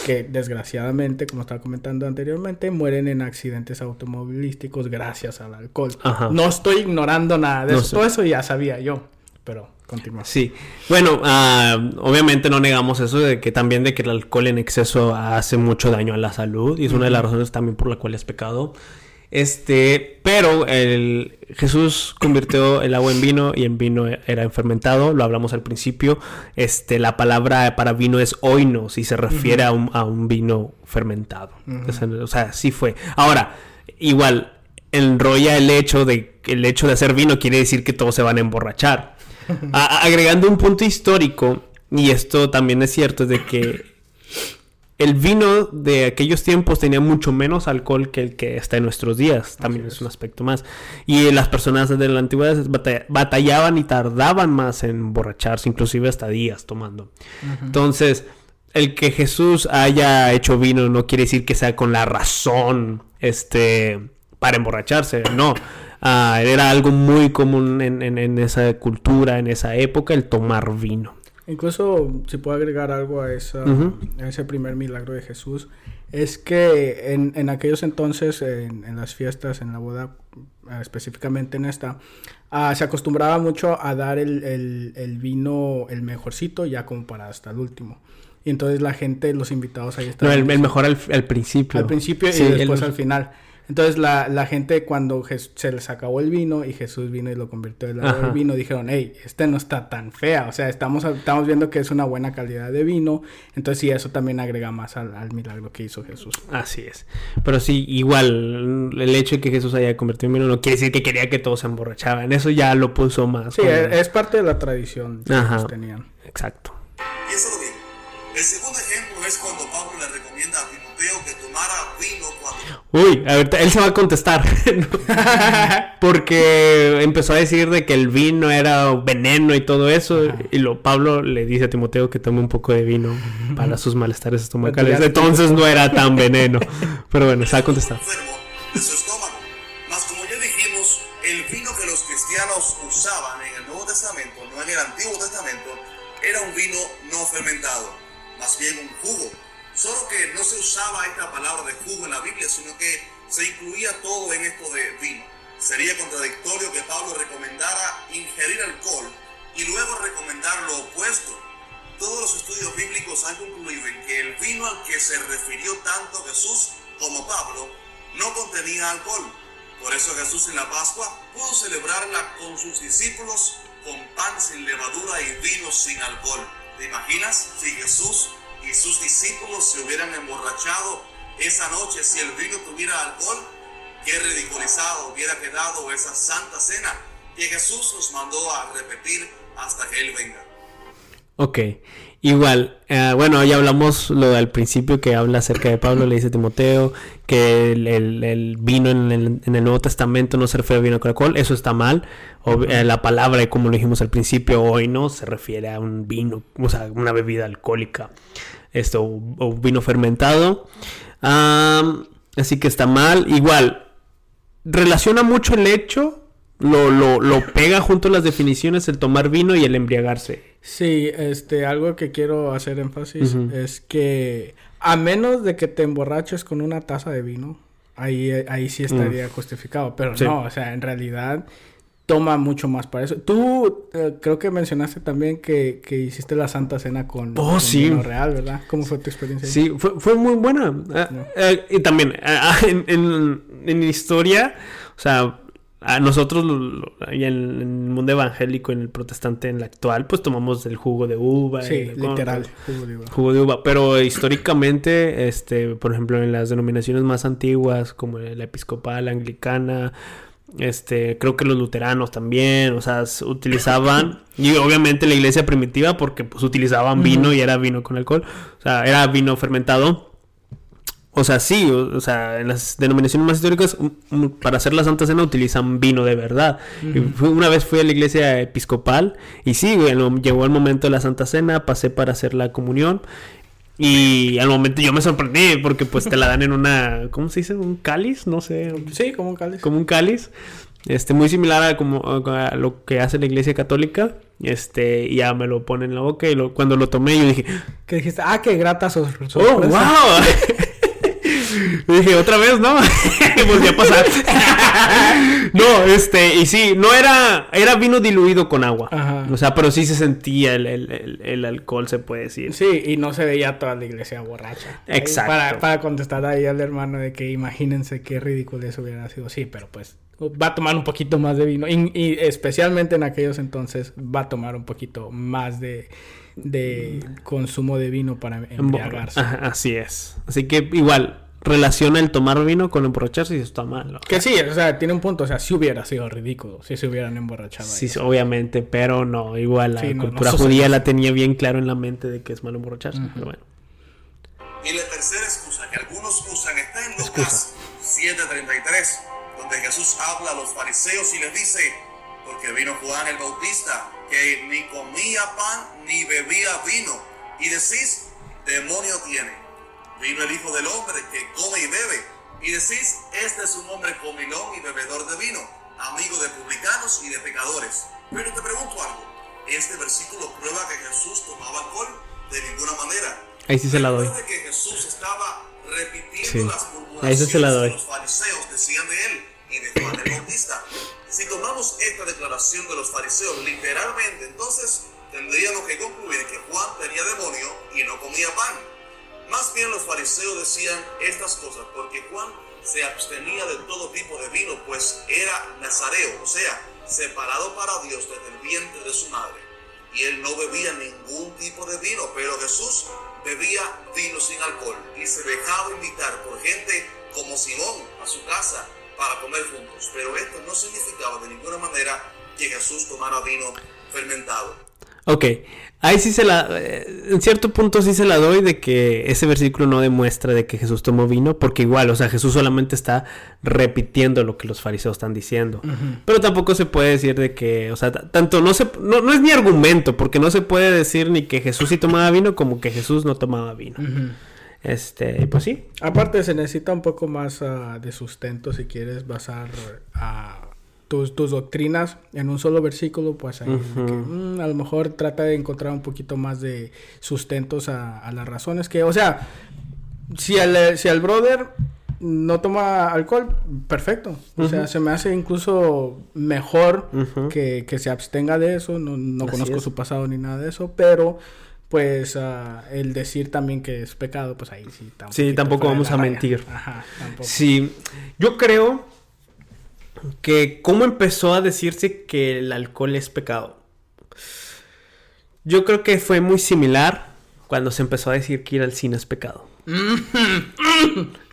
que desgraciadamente, como estaba comentando anteriormente, mueren en accidentes automovilísticos gracias al alcohol. Ajá. No estoy ignorando nada de No eso, sé. todo eso ya sabía yo, pero continúa. Sí, bueno, ah, obviamente no negamos eso de que también de que el alcohol en exceso hace mucho daño a la salud y es una de las razones también por la cual es pecado. Este, pero el Jesús convirtió el agua en vino y en vino era fermentado, lo hablamos al principio. Este, la palabra para vino es oinos y se refiere a, un, a un vino fermentado. o, sea, o sea, sí fue. Ahora, igual enrolla el hecho de el hecho de hacer vino quiere decir que todos se van a emborrachar. A- agregando un punto histórico, y esto también es cierto, es de que el vino de aquellos tiempos tenía mucho menos alcohol que el que está en nuestros días. También es. un aspecto más. Y las personas de la antigüedad batalla- batallaban y tardaban más en emborracharse, inclusive hasta días tomando. Entonces, el que Jesús haya hecho vino no quiere decir que sea con la razón este, para emborracharse. No. Ah, era algo muy común en, en- en esa cultura, en esa época, el tomar vino. Incluso, si puedo agregar algo a, esa, a ese primer milagro de Jesús, es que en, en aquellos entonces, en, en las fiestas, en la boda, eh, específicamente en esta, ah, se acostumbraba mucho a dar el, el- el vino, el mejorcito, ya como para hasta el último. Y entonces la gente, los invitados ahí No, estaban. el, el mejor al, al principio. Al principio Sí, y el- después al final. Entonces la, la gente cuando Jes- se les acabó el vino y Jesús vino y lo convirtió en de vino, dijeron, hey, este no está tan fea. O sea, estamos, estamos viendo que es una buena calidad de vino. Entonces sí, eso también agrega más al, al milagro que hizo Jesús. Así es. Pero sí, igual, el hecho de que Jesús haya convertido en vino no quiere decir que quería que todos se emborrachaban. Eso ya lo puso más. Sí, como- es, es parte de la tradición que Ajá. ellos tenían. Exacto. Piénsalo bien. El segundo ejemplo es cuando Uy, a ver, él se va a contestar. Porque empezó a decir de que el vino era veneno y todo eso. Y lo Pablo le dice a Timoteo que tome un poco de vino para sus malestares estomacales. Entonces no era tan veneno. Pero bueno, se va a contestar. enfermo de su estómago. Mas como ya dijimos, el vino que los cristianos usaban en el Nuevo Testamento, no en el Antiguo Testamento, era un vino no fermentado, más bien un jugo. Solo que no se usaba esta palabra de jugo en la Biblia, sino que se incluía todo en esto de vino. Sería contradictorio que Pablo recomendara ingerir alcohol y luego recomendar lo opuesto. Todos los estudios bíblicos han concluido en que el vino al que se refirió tanto Jesús como Pablo no contenía alcohol. Por eso Jesús en la Pascua pudo celebrarla con sus discípulos con pan sin levadura y vino sin alcohol. ¿Te imaginas si Jesús sus discípulos se hubieran emborrachado esa noche si el vino tuviera alcohol? Qué ridiculizado hubiera quedado esa santa cena que Jesús nos mandó a repetir hasta que Él venga. Ok, igual, eh, bueno, ya hablamos lo del principio que habla acerca de Pablo, le dice a Timoteo que el, el- el vino en el, en el Nuevo Testamento no se refiere a vino alcohol, eso está mal. Eh, la palabra, como lo dijimos al principio, hoy no se refiere a un vino, o sea, una bebida alcohólica. Este, o, vino fermentado. Así que está mal. Igual, relaciona mucho el hecho, lo, lo, lo pega junto a las definiciones, el tomar vino y el embriagarse. Sí, este, algo que quiero hacer énfasis es que a menos de que te emborraches con una taza de vino, ahí, ahí sí estaría justificado. Pero. Sí. no, o sea, en realidad toma mucho más para eso. Tú eh, creo que mencionaste también que, que hiciste la Santa Cena con, Oh, con sí. vino real, ¿verdad? ¿Cómo fue tu experiencia? ahí? Sí, fue, fue muy buena. Ah, eh, y también, en, en, en historia, o sea, a nosotros, lo- en, en el mundo evangélico, en el protestante, en el actual, pues tomamos el jugo de uva. Sí, literal. jugo de uva. Jugo de uva, pero históricamente, este, por ejemplo, en las denominaciones más antiguas, como la episcopal, la anglicana, este, creo que los luteranos también, o sea, se utilizaban, y obviamente la iglesia primitiva, porque pues utilizaban vino y era vino con alcohol, o sea, era vino fermentado. O sea, sí, o, o sea, en las denominaciones más históricas, para hacer la Santa Cena utilizan vino de verdad. Una vez fui a la iglesia episcopal y sí, llegó el momento de la Santa Cena, pasé para hacer la comunión y al momento yo me sorprendí porque pues te la dan en una, ¿cómo se dice? Un cáliz, no sé, Sí, como un cáliz. como un cáliz. Este, muy similar a, como, a lo que hace la iglesia católica. Este, y ya me lo pone en la boca y lo- cuando lo tomé yo dije, Que dijiste, ah, qué grata ¡Oh, sorpresa. wow! Y dije, otra vez, ¿no? Volvió a pasar. no, este, y sí, no era, era vino diluido con agua. Ajá. O sea, pero sí se sentía el, el- el- el alcohol, se puede decir. Sí, y no se veía toda la iglesia borracha. Exacto. Para, para contestar ahí al hermano de que imagínense qué ridículo eso hubiera sido. Sí, pero pues va a tomar un poquito más de vino. Y, y especialmente en aquellos entonces va a tomar un poquito más de, de consumo de vino para embriagarse. Ajá, así es. Así que igual, relaciona el tomar vino con emborracharse y eso está mal. Que sí, o sea, tiene un punto. O sea, sí hubiera sido ridículo si se hubieran emborrachado. ahí. Sí, obviamente, pero no, igual la Sí, no, no cultura judía la tenía bien claro en la mente de que es malo emborracharse, pero bueno. Y la tercera excusa que algunos usan está en Lucas 7:33, donde Jesús habla a los fariseos y les dice, porque vino Juan el Bautista, que ni comía pan ni bebía vino, y decís, demonio tiene. Vino el Hijo del Hombre que come y bebe, y decís, este es un hombre comilón y bebedor de vino, amigo de publicanos y de pecadores. Pero te pregunto algo, ¿este versículo prueba que Jesús tomaba alcohol? De ninguna manera. Ahí sí se la doy. Que Jesús estaba repitiendo Sí. las Ahí sí se la doy. que los fariseos decían de él y de Juan el Bautista. Si tomamos esta declaración de los fariseos literalmente, entonces tendríamos que concluir que Juan tenía demonio y no comía pan. Más bien los fariseos decían estas cosas porque Juan se abstenía de todo tipo de vino, pues era nazareo, o sea, separado para Dios desde el vientre de su madre. Y él no bebía ningún tipo de vino, pero Jesús bebía vino sin alcohol y se dejaba invitar por gente como Simón a su casa para comer juntos. Pero esto no significaba de ninguna manera que Jesús tomara vino fermentado. Ok, ahí sí se la... eh, en cierto punto sí se la doy de que ese versículo no demuestra de que Jesús tomó vino, porque igual, o sea, Jesús solamente está repitiendo lo que los fariseos están diciendo. Pero tampoco se puede decir de que, o sea, tanto no se... No, no es ni argumento, porque no se puede decir ni que Jesús sí tomaba vino como que Jesús no tomaba vino. Este, pues sí. Aparte, se necesita un poco más ah, de sustento si quieres basar a tus, tus doctrinas en un solo versículo, pues ahí que, mm, a lo mejor trata de encontrar un poquito más de sustentos a, a las razones que, o sea, si el, si el brother no toma alcohol, perfecto. O sea, se me hace incluso mejor que, que se abstenga de eso. No, no conozco es. su pasado ni nada de eso, pero pues ah, el decir también que es pecado, pues ahí sí. un Sí, tampoco vamos a raya. mentir. Ajá, tampoco. Sí, yo creo que cómo empezó a decirse que el alcohol es pecado. Yo creo que fue muy similar cuando se empezó a decir que ir al cine es pecado.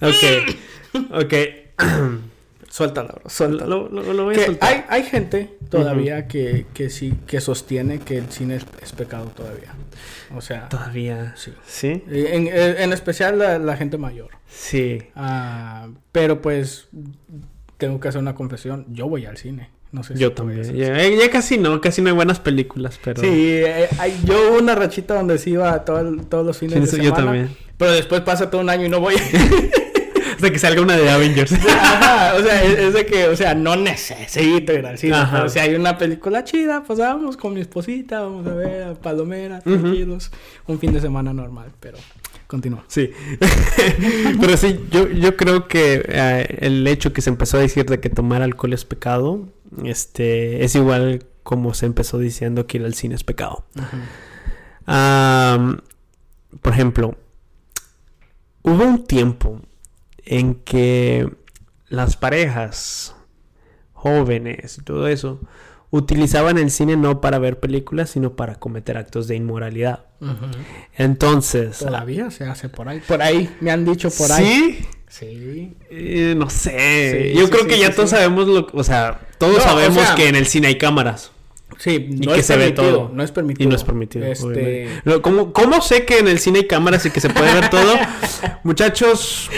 ok, ok. Suéltalo, bro, suéltalo. Lo, lo- lo voy a Que soltar. hay, hay gente todavía que, que sí, que sostiene que el cine es, es pecado todavía. O sea, Todavía. Sí. ¿Sí? en, en especial la, la gente mayor. Sí. Ah, pero pues tengo que hacer una confesión. Yo voy al cine. No sé si Yo también. Ya, ya casi no, casi no hay buenas películas, pero... Sí, eh, yo hubo una rachita donde sí iba todo todos los fines Sí, de semana. yo también. Pero después pasa todo un año y no voy. Hasta que salga una de Avengers. Ajá, o sea, es, es de que, o sea, no necesito ir al cine. Ajá. Pero si hay una película chida, pues vamos con mi esposita, vamos a ver a Palomera, Ujú. tranquilos. Un fin de semana normal, pero continúa. Sí. Pero sí, yo, yo creo que eh, el hecho que se empezó a decir de que tomar alcohol es pecado, este, es igual como se empezó diciendo que ir al cine es pecado. Por ejemplo, hubo un tiempo en que las parejas jóvenes y todo eso utilizaban el cine no para ver películas, sino para cometer actos de inmoralidad. Entonces, Todavía se hace por ahí. Por ahí, me han dicho por ahí. ¿Sí? Sí. Eh, no sé. Sí, Yo sí, creo que ya todos sabemos lo, o sea, todos No, o sabemos sea- que en el cine hay cámaras Sí, y no que es se ve todo. No es permitido. Y no es permitido. Este, ¿Cómo, cómo sé que en el cine hay cámaras y que se puede ver todo? Muchachos,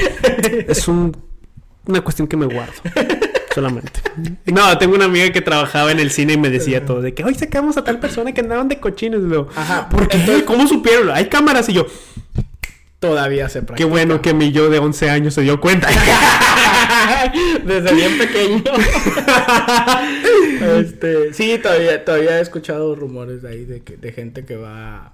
es un- una cuestión que me guardo. Solamente. No, tengo una amiga que trabajaba en el cine y me decía todo de que hoy sacamos a tal persona que andaban de cochinos. Y luego, Ajá, ¿Por qué? entonces- ¿Cómo supieron? Hay cámaras y yo, todavía se qué practica. bueno que mi yo de 11 años se dio cuenta. Desde bien pequeño. este, sí, todavía, todavía he escuchado rumores de ahí de, que, de gente que va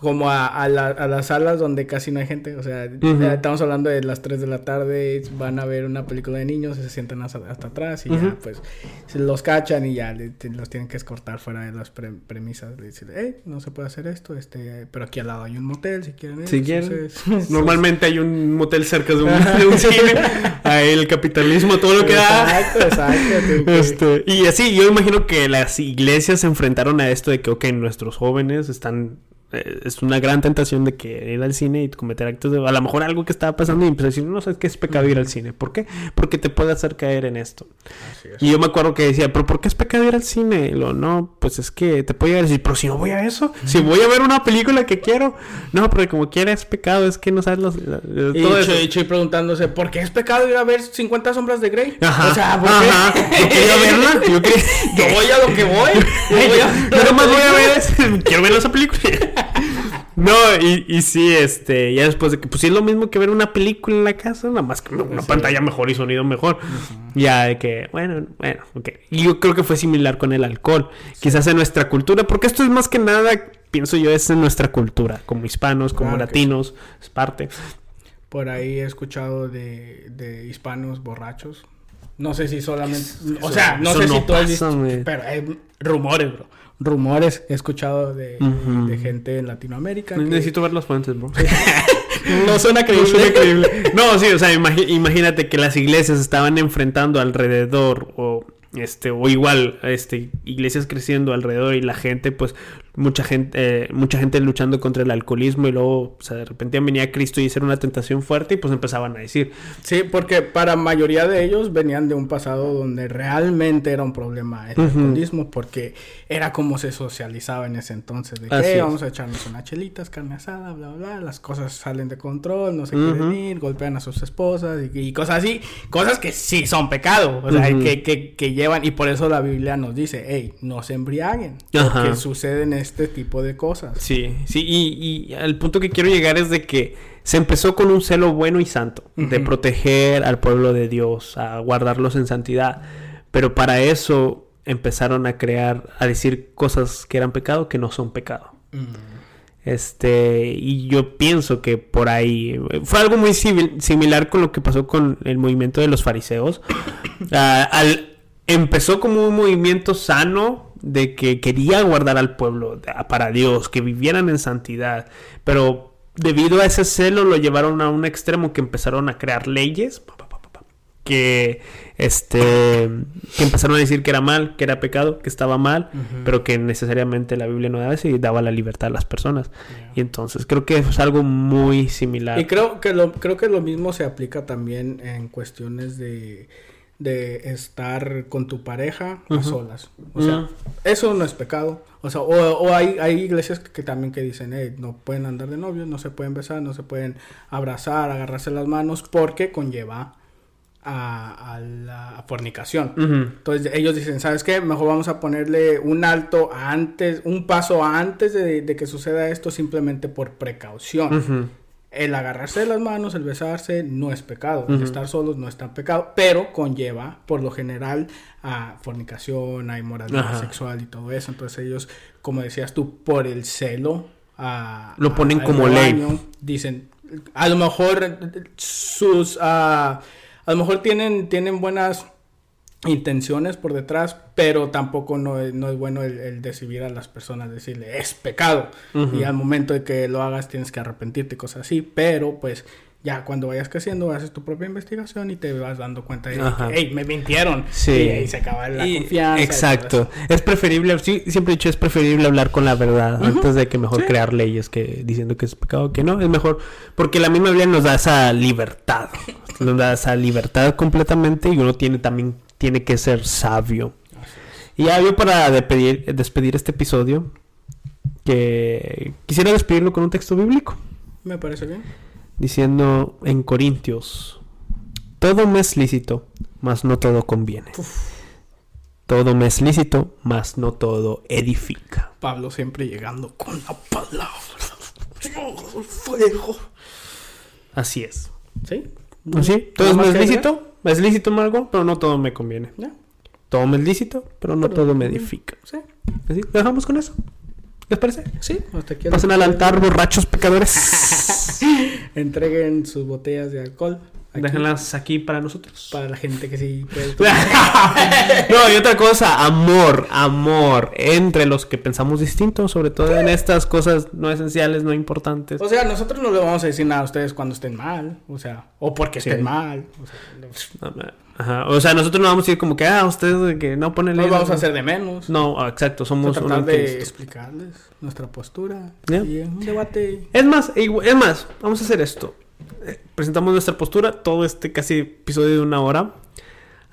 como a, a, la- a las salas donde casi no hay gente. O sea, estamos hablando de las 3 de la tarde, van a ver una película de niños, se sientan hasta, hasta atrás y ya pues se los cachan y ya le- te- los tienen que escortar fuera de las pre- premisas. De decir, hey, no se puede hacer esto, este, pero aquí al lado hay un motel si quieren ir. Si quieren. Entonces- Normalmente hay un motel cerca de un, de un cine. Ahí el capitalismo, todo lo que da. Exacto, exacto. tienen que- Este, y así, yo imagino que las iglesias se enfrentaron a esto de que, ok, nuestros jóvenes están. Eh, es una gran tentación de que ir al cine y cometer actos de. A lo mejor algo que estaba pasando y empezó a decir, no sabes qué es pecado ir al cine. ¿Por qué? Porque te puede hacer caer en esto. Así es. Y yo me acuerdo que decía, ¿pero por qué es pecado ir al cine? Y lo, no, pues es que te puede llegar a decir, pero si no voy a eso, si voy a ver una película que quiero. No, porque como quiera es pecado, es que no sabes los. la- Y todo eso. Chuy, Chuy preguntándose, ¿por qué es pecado ir a ver 50 sombras de Grey? Ajá. O sea, ¿por Ajá. qué? Yo quería verla. Yo, quería... Yo voy a lo que voy. Yo voy yo, a- yo nomás voy a ver quiero ver esa película. No, y, y sí, este, ya después de que, pues sí es lo mismo que ver una película en la casa, nada más que una Sí. pantalla mejor y sonido mejor. Ya de que, bueno, bueno, ok. Y yo creo que fue similar con el alcohol. Quizás en nuestra cultura, porque esto es más que nada, pienso yo, es en nuestra cultura, como hispanos, como latinos, es parte. Por ahí he escuchado de, de hispanos borrachos. No sé si solamente... o sea, no sé no si tú has pasa, visto... Pero hay rumores, bro. Rumores he escuchado de, de gente en Latinoamérica. que Necesito ver las fuentes, bro. No suena No, suena creíble. creíble. No, sí, o sea, imagínate que las iglesias estaban enfrentando alrededor o este o igual este iglesias creciendo alrededor y la gente pues mucha gente eh, mucha gente luchando contra el alcoholismo y luego o sea, de repente venía Cristo y era una tentación fuerte y pues empezaban a decir. Sí, porque para mayoría de ellos venían de un pasado donde realmente era un problema el alcoholismo, porque era como se socializaba en ese entonces, de que Así "Eh, es. vamos a echarnos unas chelitas, carne asada, bla, bla, bla, las cosas salen de control, no se quieren ir, golpean a sus esposas y, y cosas así, cosas que sí son pecado, o sea, que, que, que llevan, y por eso la Biblia nos dice, hey, no se embriaguen, porque suceden este tipo de cosas. Sí, sí, y, y al punto que quiero llegar es de que se empezó con un celo bueno y santo, de proteger al pueblo de Dios, a guardarlos en santidad, pero para eso empezaron a crear, a decir cosas que eran pecado que no son pecado. Mm. Este, y yo pienso que por ahí fue algo muy civil- similar con lo que pasó con el movimiento de los fariseos. Ah, al, empezó como un movimiento sano de que quería guardar al pueblo para Dios, que vivieran en santidad, pero debido a ese celo lo llevaron a un extremo que empezaron a crear leyes que este que empezaron a decir que era mal, que era pecado, que estaba mal, pero que necesariamente la Biblia no daba eso y daba la libertad a las personas. Y entonces creo que es algo muy similar. Y creo que lo, creo que lo mismo se aplica también en cuestiones de, de estar con tu pareja a solas. O sea, Ujú. eso no es pecado. O sea, o, o hay, hay iglesias que, que también que dicen, "Hey, no pueden andar de novios, no se pueden besar, no se pueden abrazar, agarrarse las manos, porque conlleva a, a la fornicación. Entonces ellos dicen, ¿sabes qué? Mejor vamos a ponerle un alto antes, un paso antes de, de que suceda esto simplemente por precaución. El agarrarse de las manos, el besarse, no es pecado. El estar solos no es tan pecado, pero conlleva, por lo general, a fornicación, a inmoralidad Ajá. sexual y todo eso. Entonces ellos, como decías tú, por el celo, a, Lo ponen a- como ley. Dicen, a lo mejor sus... ah, a lo mejor tienen, tienen buenas intenciones por detrás, pero tampoco no es, no es bueno el, el decidir a las personas, decirle es pecado. Y al momento de que lo hagas tienes que arrepentirte y cosas así, pero pues ya cuando vayas creciendo haces tu propia investigación y te vas dando cuenta de que, hey, me mintieron. Sí. Y ahí se acaba la Y- confianza. Exacto. Es preferible, sí, siempre he dicho, es preferible hablar con la verdad antes de que mejor crear leyes que diciendo que es pecado que no. Es mejor, porque la misma Biblia nos da esa libertad. nos da esa libertad completamente y uno tiene también, tiene que ser sabio. Y ya yo para despedir, despedir este episodio, que quisiera despedirlo con un texto bíblico. Me parece bien. diciendo en Corintios, todo me es lícito, mas no todo conviene. Todo me es lícito, mas no todo edifica. Pablo siempre llegando con la palabra. Fuego. Así es. ¿Sí? Así, todo ¿Nada más me es lícito, me es lícito algo, pero no todo me conviene. Ya. Todo me es lícito, pero no Pero- todo me edifica. Sí. Así, ¿lo dejamos con eso. ¿Les parece? Sí, hasta aquí. Pasen al altar, borrachos pecadores. Entreguen sus botellas de alcohol. Aquí, Déjenlas aquí para nosotros. Para la gente que sí puede. no, y otra cosa, amor, amor entre los que pensamos distinto, sobre todo en estas cosas no esenciales, no importantes. O sea, nosotros no le vamos a decir nada a ustedes cuando estén mal. O sea, o porque Sí. estén mal. O sea, no, Ajá. O sea, nosotros no vamos a decir como que, ah, ustedes de que no ponen no vamos a hacer de menos. No, exacto, somos tratar de explicarles nuestra postura. Ya. Y un debate. Es más, igu- es más, vamos a hacer esto. Eh, presentamos nuestra postura, todo este casi episodio de una hora.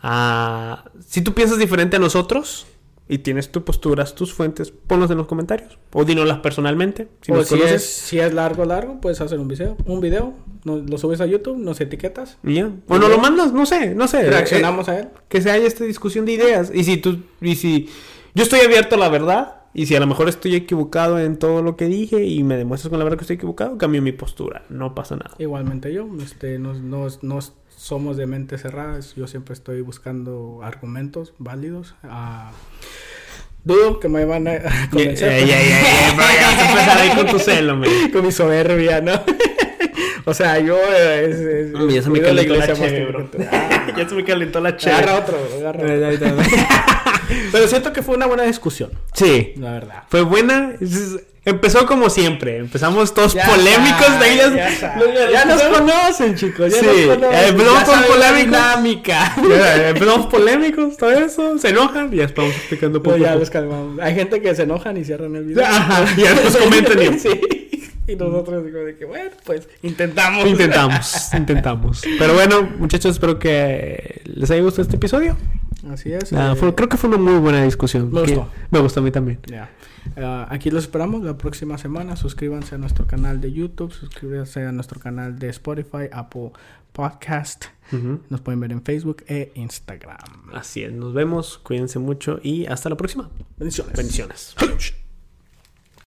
Ah, si tú piensas diferente a nosotros y tienes tus posturas, tus fuentes, ponlos en los comentarios. O dínoslas personalmente. Si o nos si conoces. es, si es largo, largo, puedes hacer un video. Un video. no- lo subes a YouTube, nos etiquetas. Y ya. O no lo mandas, no sé, no sé. Reaccionamos a él. Eh, que se haya esta discusión de ideas. Y si tú, y si yo estoy abierto a la verdad, y si a lo mejor estoy equivocado en todo lo que dije y me demuestras con la verdad que estoy equivocado, cambio mi postura. No pasa nada. Igualmente yo, este, no, no, no somos de mente cerradas, yo siempre estoy buscando argumentos válidos. ah, dudo que me van a convencer ya, ya, vas a empezar ahí con tu celo, man. con mi soberbia, ¿no? o sea, yo es, es- Hombre, ya se me calentó la cheve, bro. Ah, ya se me calentó la agarra otro, agarra otro. Pero siento que fue una buena discusión, Sí, la verdad. fue buena. Empezó como siempre. Empezamos todos Ya polémicos saben, de ellas. Ya, saben. Ya nos conocen, chicos. Ya Sí, nos conocen. empezamos con polémicos. dinámica. Empezamos polémicos, todo eso. Se enojan y ya estamos explicando poco. No, ya los calmamos. Hay gente que se enojan y cierran el video. Ajá, y ya nos comentan y- sí. Y nosotros digo de que, bueno, pues intentamos. Intentamos, intentamos. Pero bueno, muchachos, espero que les haya gustado este episodio. Así es. Ah, eh, fue- creo que fue una muy buena discusión. Me gustó. Me gustó a mí también. Ah, aquí los esperamos la próxima semana. Suscríbanse a nuestro canal de YouTube, suscríbanse a nuestro canal de Spotify, Apple Podcast. Nos pueden ver en Facebook e Instagram. Así es, nos vemos, cuídense mucho y hasta la próxima. Bendiciones. Bendiciones.